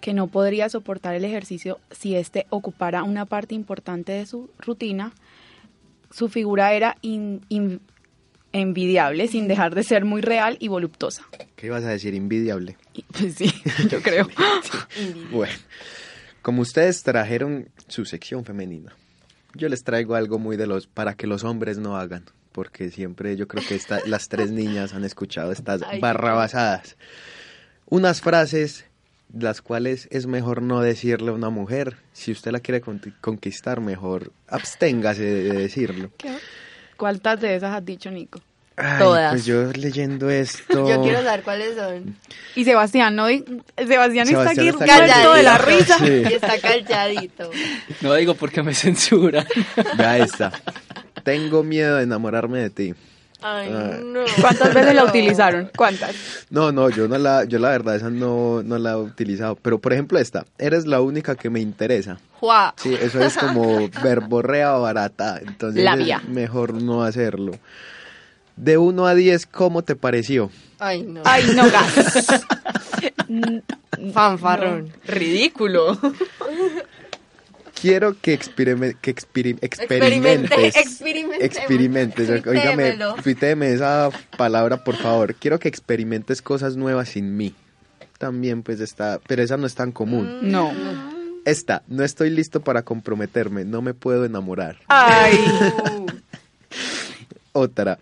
que no podría soportar el ejercicio si éste ocupara una parte importante de su rutina. Su figura era in- envidiable, sin dejar de ser muy real y voluptuosa. ¿Qué ibas a decir? Invidiable. Pues sí, yo creo. Bueno, como ustedes trajeron su sección femenina, yo les traigo algo muy de los para que los hombres no hagan, porque siempre yo creo que esta- las tres niñas han escuchado estas Ay, qué barrabasadas. Unas frases las cuales es mejor no decirle a una mujer, si usted la quiere con- conquistar, mejor absténgase de decirlo. ¿Cuántas de esas has dicho, Nico? Ay, Todas. Pues yo leyendo esto. Yo quiero saber cuáles son. Y Sebastián, ¿no? Sebastián, está aquí está de la risa. Sí. Y está calladito. No digo porque me censura. Vea esta. Tengo miedo de enamorarme de ti. Ay, no. ¿Cuántas veces la No. utilizaron? ¿Cuántas? No, no, yo no la, yo la verdad esa no, no la he utilizado. Pero por ejemplo esta, eres la única que me interesa. Juá. Sí, eso es como verborrea barata. Entonces Labia. es mejor no hacerlo. De 1 a 10, ¿cómo te pareció? Ay, no. Ay, no, gas. Fanfarrón. Ridículo. Quiero que, experime- que experi- Experimente, experimentes. Experimentes. Oígame, esa palabra, por favor. Quiero que experimentes cosas nuevas sin mí. También, pues, está... Pero esa no es tan común. No. Esta, no estoy listo para comprometerme. No me puedo enamorar. Ay. Otra.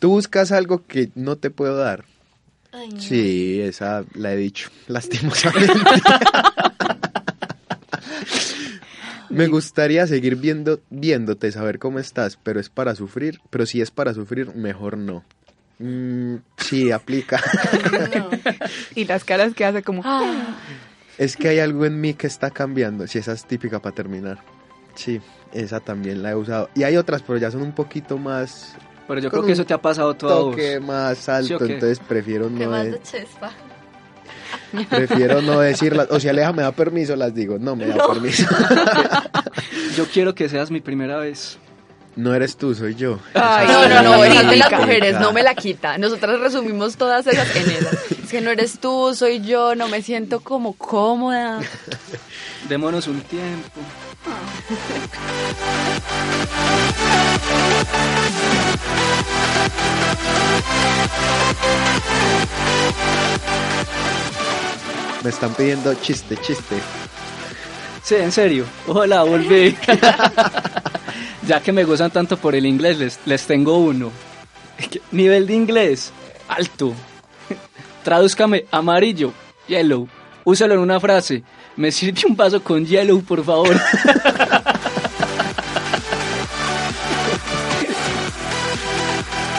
Tú buscas algo que no te puedo dar. Ay, no. Sí, esa la he dicho, lastimosamente. Me gustaría seguir viendo, viéndote, saber cómo estás, pero es para sufrir, pero si es para sufrir, mejor no. Mm, sí, aplica. Y las caras que hace como... es que hay algo en mí que está cambiando. Sí, esa es típica para terminar. Sí, esa también la he usado. Y hay otras, pero ya son un poquito más Pero yo creo que eso te ha pasado todo a vos. toque más alto, entonces prefiero ¿Qué no, más de- de chespa? Prefiero no decirlas. O si Aleja me da permiso, las digo. No me da permiso. Yo quiero que seas mi primera vez. No eres tú, soy yo. Ay, No, no, no, de las mujeres, no me la quita. Nosotras resumimos todas esas en esas. Es que no eres tú, soy yo, no me siento como cómoda. Démonos un tiempo. Me están pidiendo chiste, chiste. Sí, en serio. Hola, volví. ya que me gozan tanto por el inglés, les, les tengo uno. Nivel de inglés, alto. Tradúzcame amarillo, yellow. Úsalo en una frase. Me sirve un vaso con yellow, por favor.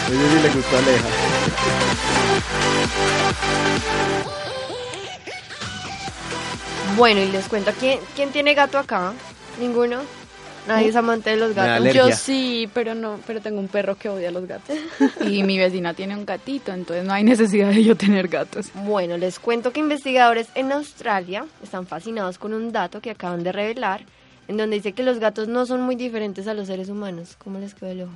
Ese sí le gustó Aleja. Bueno, y les cuento, ¿quién, quién tiene gato acá? ¿Ninguno? Nadie es amante de los gatos. Yo sí, pero no, pero tengo un perro que odia a los gatos. Y mi vecina tiene un gatito, entonces no hay necesidad de yo tener gatos. Bueno, les cuento que investigadores en Australia están fascinados con un dato que acaban de revelar, en donde dice que los gatos no son muy diferentes a los seres humanos. ¿Cómo les quedó el ojo?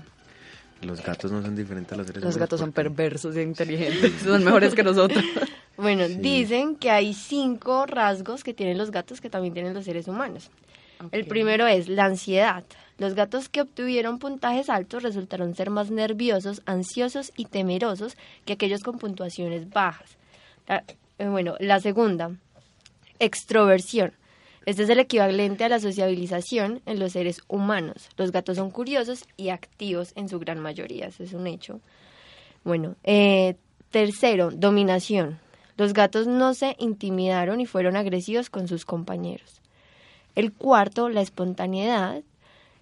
Los gatos no son diferentes a los seres Los humanos, gatos son perversos e inteligentes, son mejores que nosotros. Bueno, dicen que hay cinco rasgos que tienen los gatos que también tienen los seres humanos. El primero es la ansiedad. Los gatos que obtuvieron puntajes altos resultaron ser más nerviosos, ansiosos y temerosos que aquellos con puntuaciones bajas. La- eh, bueno, la segunda, extroversión. Este es el equivalente a la sociabilización en los seres humanos. Los gatos son curiosos y activos en su gran mayoría, eso es un hecho. Bueno, eh, tercero, dominación. Los gatos no se intimidaron y fueron agresivos con sus compañeros. El cuarto, la espontaneidad.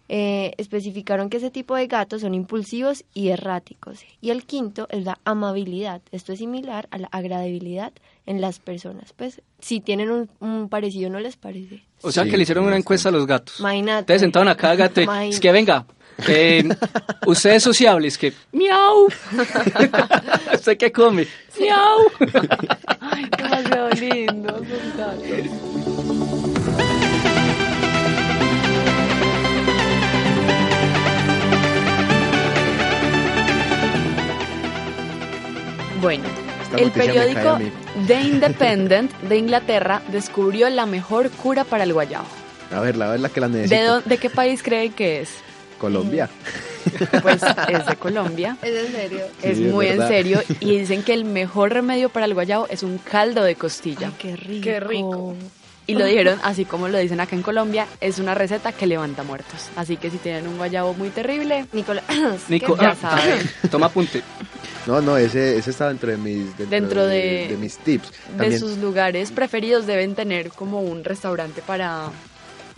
Eh, especificaron que ese tipo de gatos son impulsivos y erráticos. Y el quinto es la amabilidad. Esto es similar a la agradabilidad en las personas. Pues si tienen un, un parecido, ¿no les parece? O sea Sí, que le hicieron una encuesta a los gatos. Imagínate. Ustedes sentaron a cada gato y, es que venga, eh, usted es sociable, es que miau. ¿Usted qué come? Miau. Ay, demasiado lindo, Bueno, el a periódico. The Independent de Inglaterra descubrió la mejor cura para el guayabo. A ver, la verdad que la ¿De, necesito. dó- ¿De qué país creen que es? Colombia. Pues es de Colombia. ¿Es en serio? Es Sí, es muy en serio y dicen que el mejor remedio para el guayabo es un caldo de costilla. Ay, qué rico. Qué rico. Y lo dijeron, así como lo dicen acá en Colombia, es una receta que levanta muertos. Así que si tienen un guayabo muy terrible, Nicolás, Nico, ya ah, saben. toma apunte. No, no, ese, ese está dentro de mis, dentro Dentro de, de- de mis tips. de sus lugares preferidos deben tener como un restaurante para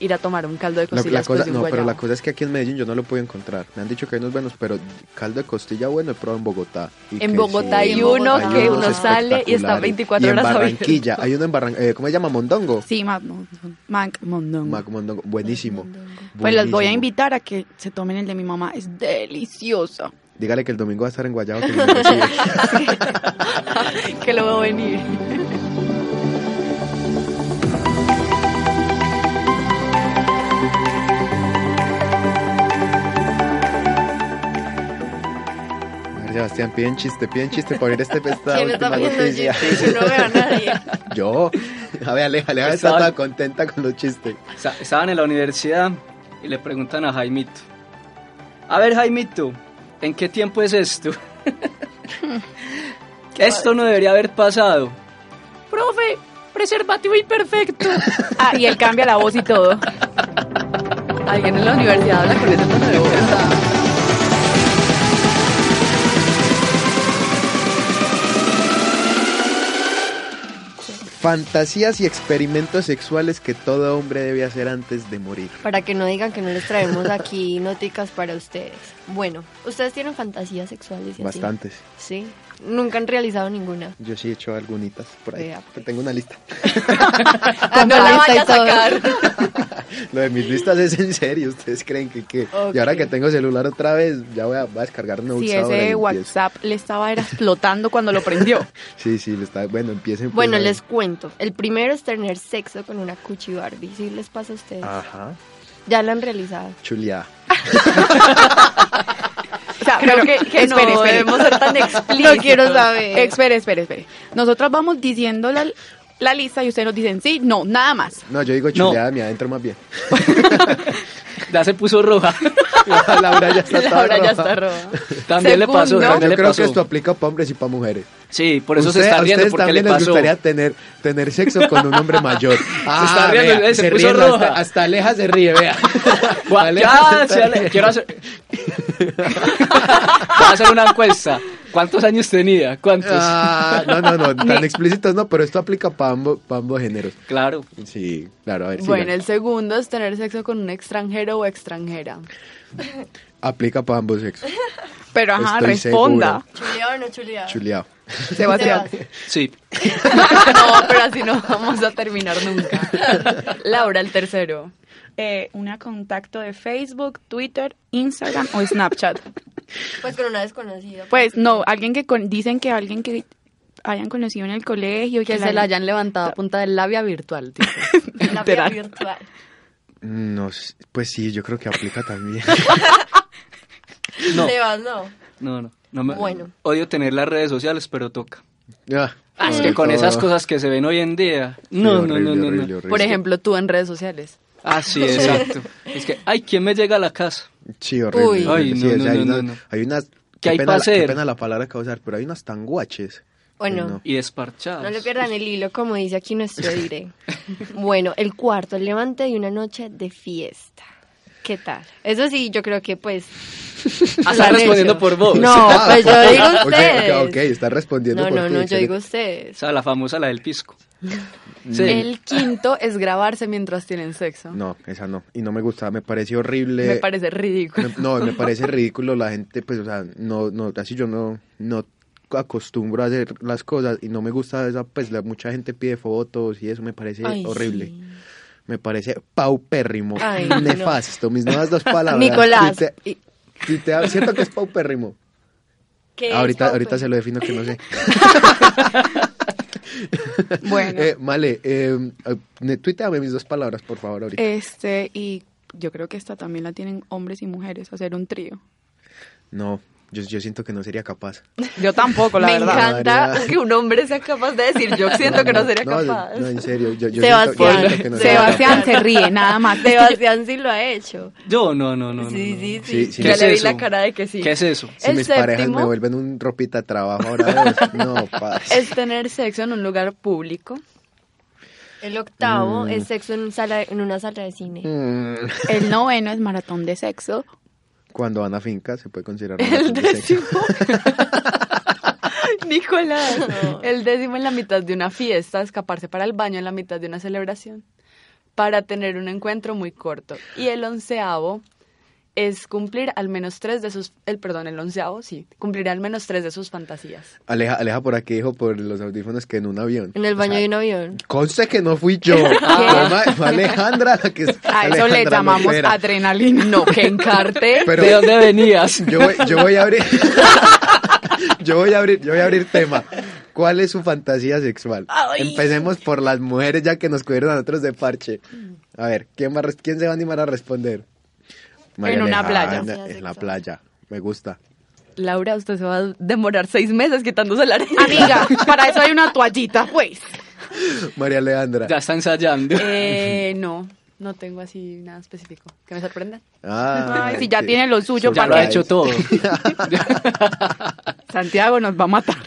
ir a tomar un caldo de la- costilla la después cosa, de un no, pero la cosa es que aquí en Medellín yo no lo puedo encontrar. Me han dicho que hay unos buenos, pero caldo de costilla bueno he probado en Bogotá. Y En Bogotá sí, hay uno hay que uno sale y está espectaculares. 24 Y en horas Barranquilla, abierto. hay uno en Barranquilla, ¿cómo se llama? Mondongo. Sí, Mac, Mac Mondongo. Mac Mondongo, buenísimo. Pues las voy a invitar a que se tomen el de mi mamá. Es delicioso. Dígale que el domingo va a estar en Guayabo. Que recibe. que lo veo venir. Sebastián, piden chiste, piden chiste para oír este esta ¿Quién está noticia. Yo no veo a nadie. Yo. A ver, Aleja, Aleja está toda contenta con los chistes. Esta- Estaban en la universidad y le preguntan a Jaimito. A ver, Jaimito, ¿en qué tiempo es esto? esto no debería haber pasado. Profe, preservativo imperfecto. Ah, y él cambia la voz y todo. Alguien en la universidad habla con ese tono de voz. Fantasías y experimentos sexuales que todo hombre debe hacer antes de morir. Para que no digan que no les traemos aquí noticas para ustedes. Bueno, ¿ustedes tienen fantasías sexuales? Bastantes. Sí. Nunca han realizado ninguna. Yo sí he hecho algunitas por ahí. Vea, que tengo una lista. Ah, no la vaya a sacar. Lo de mis listas es en serio. ¿Ustedes creen que qué? Y ahora que tengo celular otra vez, ya voy a, voy a descargar ahora y ese. WhatsApp le estaba era explotando cuando lo prendió. Sí, sí, le está, bueno, empiecen. pues, Bueno, les cuento. El primero es tener sexo con una cuchi Barbie. ¿Sí les pasa a ustedes? Ajá, Ya lo han realizado. chuleada. O sea, Creo que, no espere, debemos ser tan explícitos. No quiero saber. Espere, espere, espere. Nosotros vamos diciendo la, la lista y ustedes nos dicen sí, no, nada más. No, yo digo No. chuleada, mi adentro más bien. Ya se puso roja. Laura ya está Laura ya roja. está roja. También le pasó, Segundo. Yo también le creo pasó. que esto aplica para hombres y para mujeres. Sí, por eso Usted- se está a riendo ustedes porque le también les pasó. gustaría tener, tener sexo con un hombre mayor. Ah, está riendo, vea, eh, se puso roja. Hasta, hasta Aleja se ríe, vea. Aleja Ya, se se ale- quiero hacer... Voy a hacer una encuesta. ¿Cuántos años tenía? ¿Cuántos? Ah, no, no, no, tan explícitos no, pero esto aplica para ambos, pa' ambos géneros. Claro. Sí, claro, a ver, Bueno, sigan. el segundo es tener sexo con un extranjero o extranjera. aplica para ambos sexos. Pero ajá, Estoy responda. ¿Chuleado o no chuleado? Chuleado. Sebastián. Sí. No, pero así no vamos a terminar nunca. Laura, el tercero. Eh, una contacto de Facebook, Twitter, Instagram o Snapchat. Pues con una desconocida. Pues no, alguien que con- dicen que alguien que hayan conocido en el colegio y Que se la hayan levantado a punta del labia virtual, tipo. la vida literal. virtual. No, pues sí, yo creo que aplica también. No, Sebas, no. no, no. no me- Bueno. Odio tener las redes sociales, pero toca. Ah, Ah, es que con esas cosas que se ven hoy en día. No, Sí, no, horrible, no, no, no. horrible, horrible. Por ejemplo, tú en redes sociales. Ah, sí, exacto. Es que, ay, ¿quién me llega a la casa? Sí, horrible. Uy. Ay, Sí, no, o no, sea, hay, no, unas, hay unas... ¿Qué hay pena pa' la- Qué hacer? pena la palabra que usar, pero hay unas tan guaches. Bueno, no. Y desparchadas. no le pierdan el hilo, como dice aquí nuestro dire. Bueno, el cuarto, el levante de una noche de fiesta. ¿Qué tal? Eso sí, yo creo que pues... Ah, está respondiendo hecho. por vos. No, Ah, pues yo digo ustedes. Ok, está respondiendo No, por no, ti, no, yo digo ustedes. O sea, la famosa, la del pisco. Sí. El quinto es grabarse mientras tienen sexo. No, esa no. Y no me gusta, me pareció horrible. Me parece ridículo. Me- no, me parece ridículo la gente, pues, o sea, no, no, así yo no, no acostumbro a hacer las cosas y no me gusta esa, pues, la, mucha gente pide fotos y eso me parece Ay, horrible. sí. Me parece paupérrimo, Ay, no. nefasto, mis nuevas dos palabras. Nicolás. Tuitea- tuitea- ¿Cierto que es paupérrimo? ¿Qué Ahorita, ahorita se lo defino que no sé. Bueno, Eh, vale, eh, tuiteame mis dos palabras, por favor, ahorita. este, y yo creo que esta también la tienen hombres y mujeres, hacer un trío. No, yo, yo siento que no sería capaz. Yo tampoco, la Me verdad. encanta María. que un hombre sea capaz de decir, yo siento que no sería capaz. No, en serio, yo, yo Sebastián. siento, yo siento que no sería Sebastián se ríe, nada más. Sebastián sí lo ha hecho. Yo, no, no, no. sí, no. sí, sí, Sí, sí. ¿Qué Ya es le vi eso? la cara de que sí. ¿Qué es eso? Si El mis parejas me vuelven un ropita de trabajo ahora, dos, no, paz. Es tener sexo en un lugar público. El octavo Mm. es sexo en, sala, en una sala de cine. Mm, El noveno es maratón de sexo. Cuando van a finca se puede considerar una de sexo. Nicolás. El décimo en la mitad de una fiesta, escaparse para el baño en la mitad de una celebración, para tener un encuentro muy corto. Y el onceavo es cumplir al menos tres de sus, el perdón, el onceavo, sí, cumplir al menos tres de sus fantasías. Aleja, Aleja por aquí dijo por los audífonos que en un avión. En el O baño sea, de un avión. Conste que no fui yo. Fue Alejandra la que A eso le llamamos adrenalina. No, que encarte. Pero ¿De dónde venías? yo voy, yo voy a abrir yo voy a abrir yo voy a abrir tema. ¿Cuál es su fantasía sexual? Empecemos por las mujeres ya que nos cogieron a nosotros de parche. A ver, ¿quién, va quién se va a animar a responder? En una playa. En la playa. Me gusta. Laura, usted se va a demorar seis meses quitándose la arena. Amiga, para eso hay una toallita, pues. María Alejandra. Ya está ensayando. Eh, no, no tengo así nada específico. Que me sorprenda. Ah, Ay, si ya sí. tiene lo suyo, ya ¿para lo ha hecho todo. Santiago nos va a matar.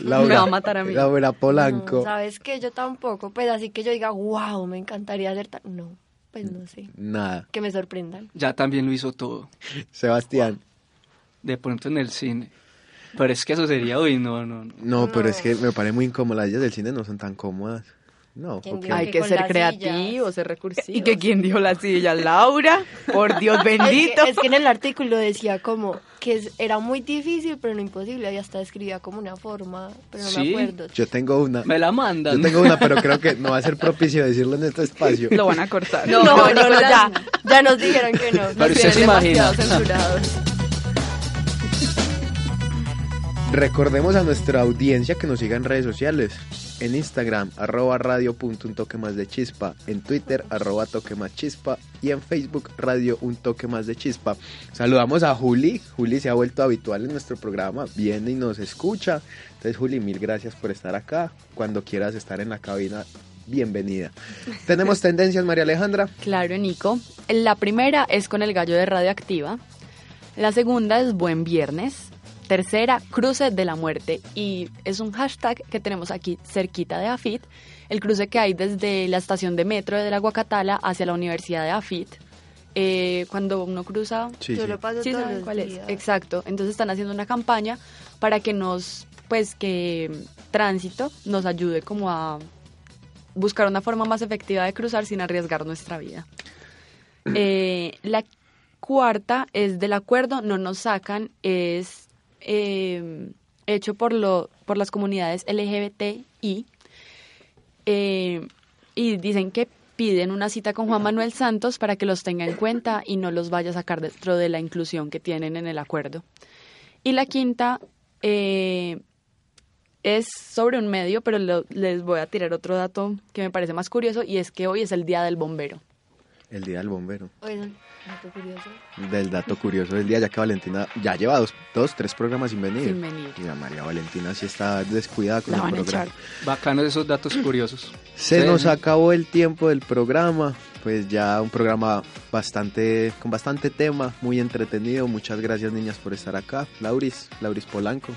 Laura, Me va a matar a mí. Laura Polanco. No, ¿Sabes qué? Yo tampoco. Pues así que yo diga, wow, me encantaría hacer tal. No, pues no sé. Nada. Que me sorprendan. Ya también lo hizo todo. Sebastián. De pronto en el cine. Pero es que eso sería, uy, no, no, no. No, pero es que me parece muy incómodo. Las sillas del cine no son tan cómodas. No, ¿Quién ok. dijo Hay que ser creativo, ser recursivo. ¿Y que quién dijo la silla? Laura. Por Dios Es que, bendito. es que en el artículo decía como que era muy difícil, pero no imposible. Y hasta escribía como una forma, pero no Sí. me acuerdo. Yo tengo una. Me la Yo mandan. tengo una, pero creo que no va a ser propicio decirlo en este espacio. Lo van a cortar. No, no, no, ya, ya nos dijeron que no. Pero usted se imagina. censurados. Recordemos a nuestra audiencia que nos siga en redes sociales. En Instagram, arroba radio punto un toque más de chispa. En Twitter, arroba toque más chispa. Y en Facebook, radio un toque más de chispa. Saludamos a Juli. Juli se ha vuelto habitual en nuestro programa. Viene y nos escucha. Entonces, Juli, mil gracias por estar acá. Cuando quieras estar en la cabina, bienvenida. Tenemos tendencias, María Alejandra. Claro, Nico. La primera es con el gallo de radioactiva. La segunda es Buen Viernes. Tercera, Cruce de la Muerte. Y es un hashtag que tenemos aquí cerquita de AFIT. El cruce que hay desde la estación de metro de la Guacatala hacia la Universidad de AFIT. Eh, cuando uno cruza Sí, Yo sí. lo paso Sí, todos los cuál es. Exacto. Entonces están haciendo una campaña para que nos, pues que tránsito nos ayude como a buscar una forma más efectiva de cruzar sin arriesgar nuestra vida. Eh, la cuarta es del acuerdo no nos sacan, es eh, hecho por, lo, por las comunidades LGBTI eh, y dicen que piden una cita con Juan Manuel Santos para que los tenga en cuenta y no los vaya a sacar dentro de la inclusión que tienen en el acuerdo. Y la quinta eh, es sobre un medio, pero les voy a tirar otro dato que me parece más curioso y es que hoy es el Día del Bombero. El día del bombero. Dato curioso. Del dato curioso del día, ya que Valentina ya lleva dos, dos tres programas sin venir. Sin venir. Mira, María Valentina sí está descuidada con La el van a programa. echar. Bacanos esos datos curiosos. Se Sí. nos acabó el tiempo del programa, pues ya un programa bastante con bastante tema, muy entretenido. Muchas gracias niñas por estar acá. Lauris, Lauris Polanco.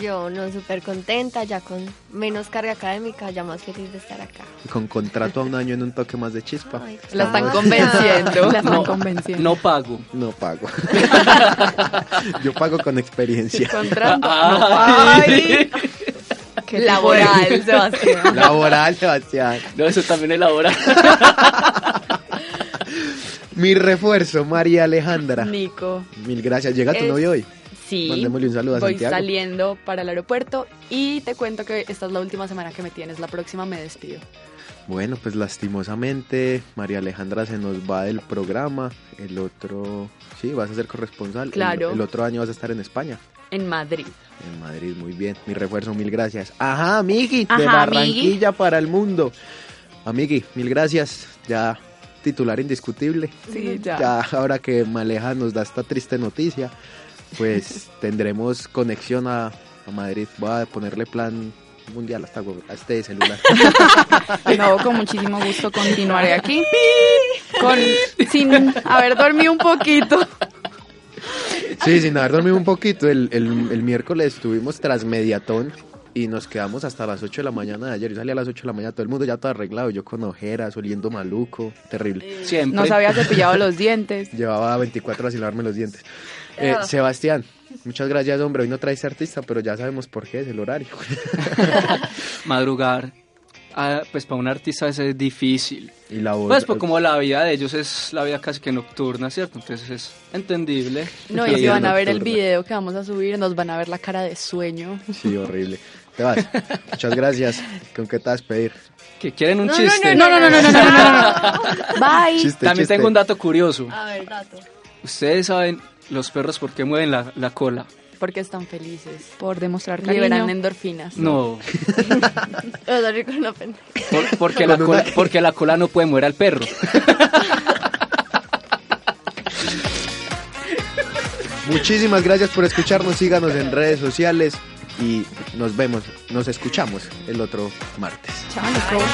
Yo no súper contenta, ya con menos carga académica, ya más feliz de estar acá. Con contrato a un año en un toque más de chispa. Ay, La están convenciendo. La están No, convenciendo. No pago. No pago. Yo pago con experiencia. Contrato. Ay. Qué Laboral, Sebastián. Laboral, Sebastián. No, eso también es laboral. Mi refuerzo, María Alejandra. Nico. Mil gracias. ¿Llega tu Es- novio hoy? Sí. Mandémosle un saludo a Voy Santiago. saliendo para el aeropuerto y te cuento que esta es la última semana que me tienes. La próxima me despido. Bueno, pues lastimosamente María Alejandra se nos va del programa. El otro, sí, vas a ser corresponsal. Claro. El, otro año vas a estar en España, En Madrid. en Madrid. Muy bien. Mi refuerzo, mil gracias. Ajá, amigui, de Barranquilla para el mundo. Amigui, mil gracias. Ya titular indiscutible. Sí, ya. Ya ahora que Maleja nos da esta triste noticia, pues tendremos conexión a, a Madrid. Voy a ponerle plan mundial hasta a este celular. No, con muchísimo gusto continuaré aquí. Con, sin haber dormido un poquito. Sí, sin haber dormido un poquito. El, el- el miércoles estuvimos tras mediatón y nos quedamos hasta las 8 de la mañana de ayer. Yo salí a las 8 de la mañana, todo el mundo ya todo arreglado, yo con ojeras, oliendo maluco, terrible. Siempre. No se había cepillado los dientes. Llevaba 24 horas sin lavarme los dientes. Eh, Sebastián, muchas gracias, hombre. Hoy no traes artista, pero ya sabemos por qué, es el horario. Madrugar. Ah, pues para un artista eso es difícil. y la voz. Pues, pues como la vida de ellos es la vida casi que nocturna, ¿cierto? Entonces es entendible. No, y si van a ver el video que vamos a subir, nos van a ver la cara de sueño. Sí, horrible. Te vas. Muchas gracias. ¿Con qué te vas a pedir? Que quieren un No, no, chiste. No, no, no, no, no, no, no, no. Bye. Chiste, También chiste. tengo un dato curioso. A ver, dato. Ustedes saben los perros por qué mueven la, la cola. Porque están felices. Por demostrar cariño. Liberan endorfinas. No, por- porque, la Con cola, porque la cola no puede mover al perro. Muchísimas gracias por escucharnos. Síganos en redes sociales y nos vemos, nos escuchamos el otro martes. Chao, loco.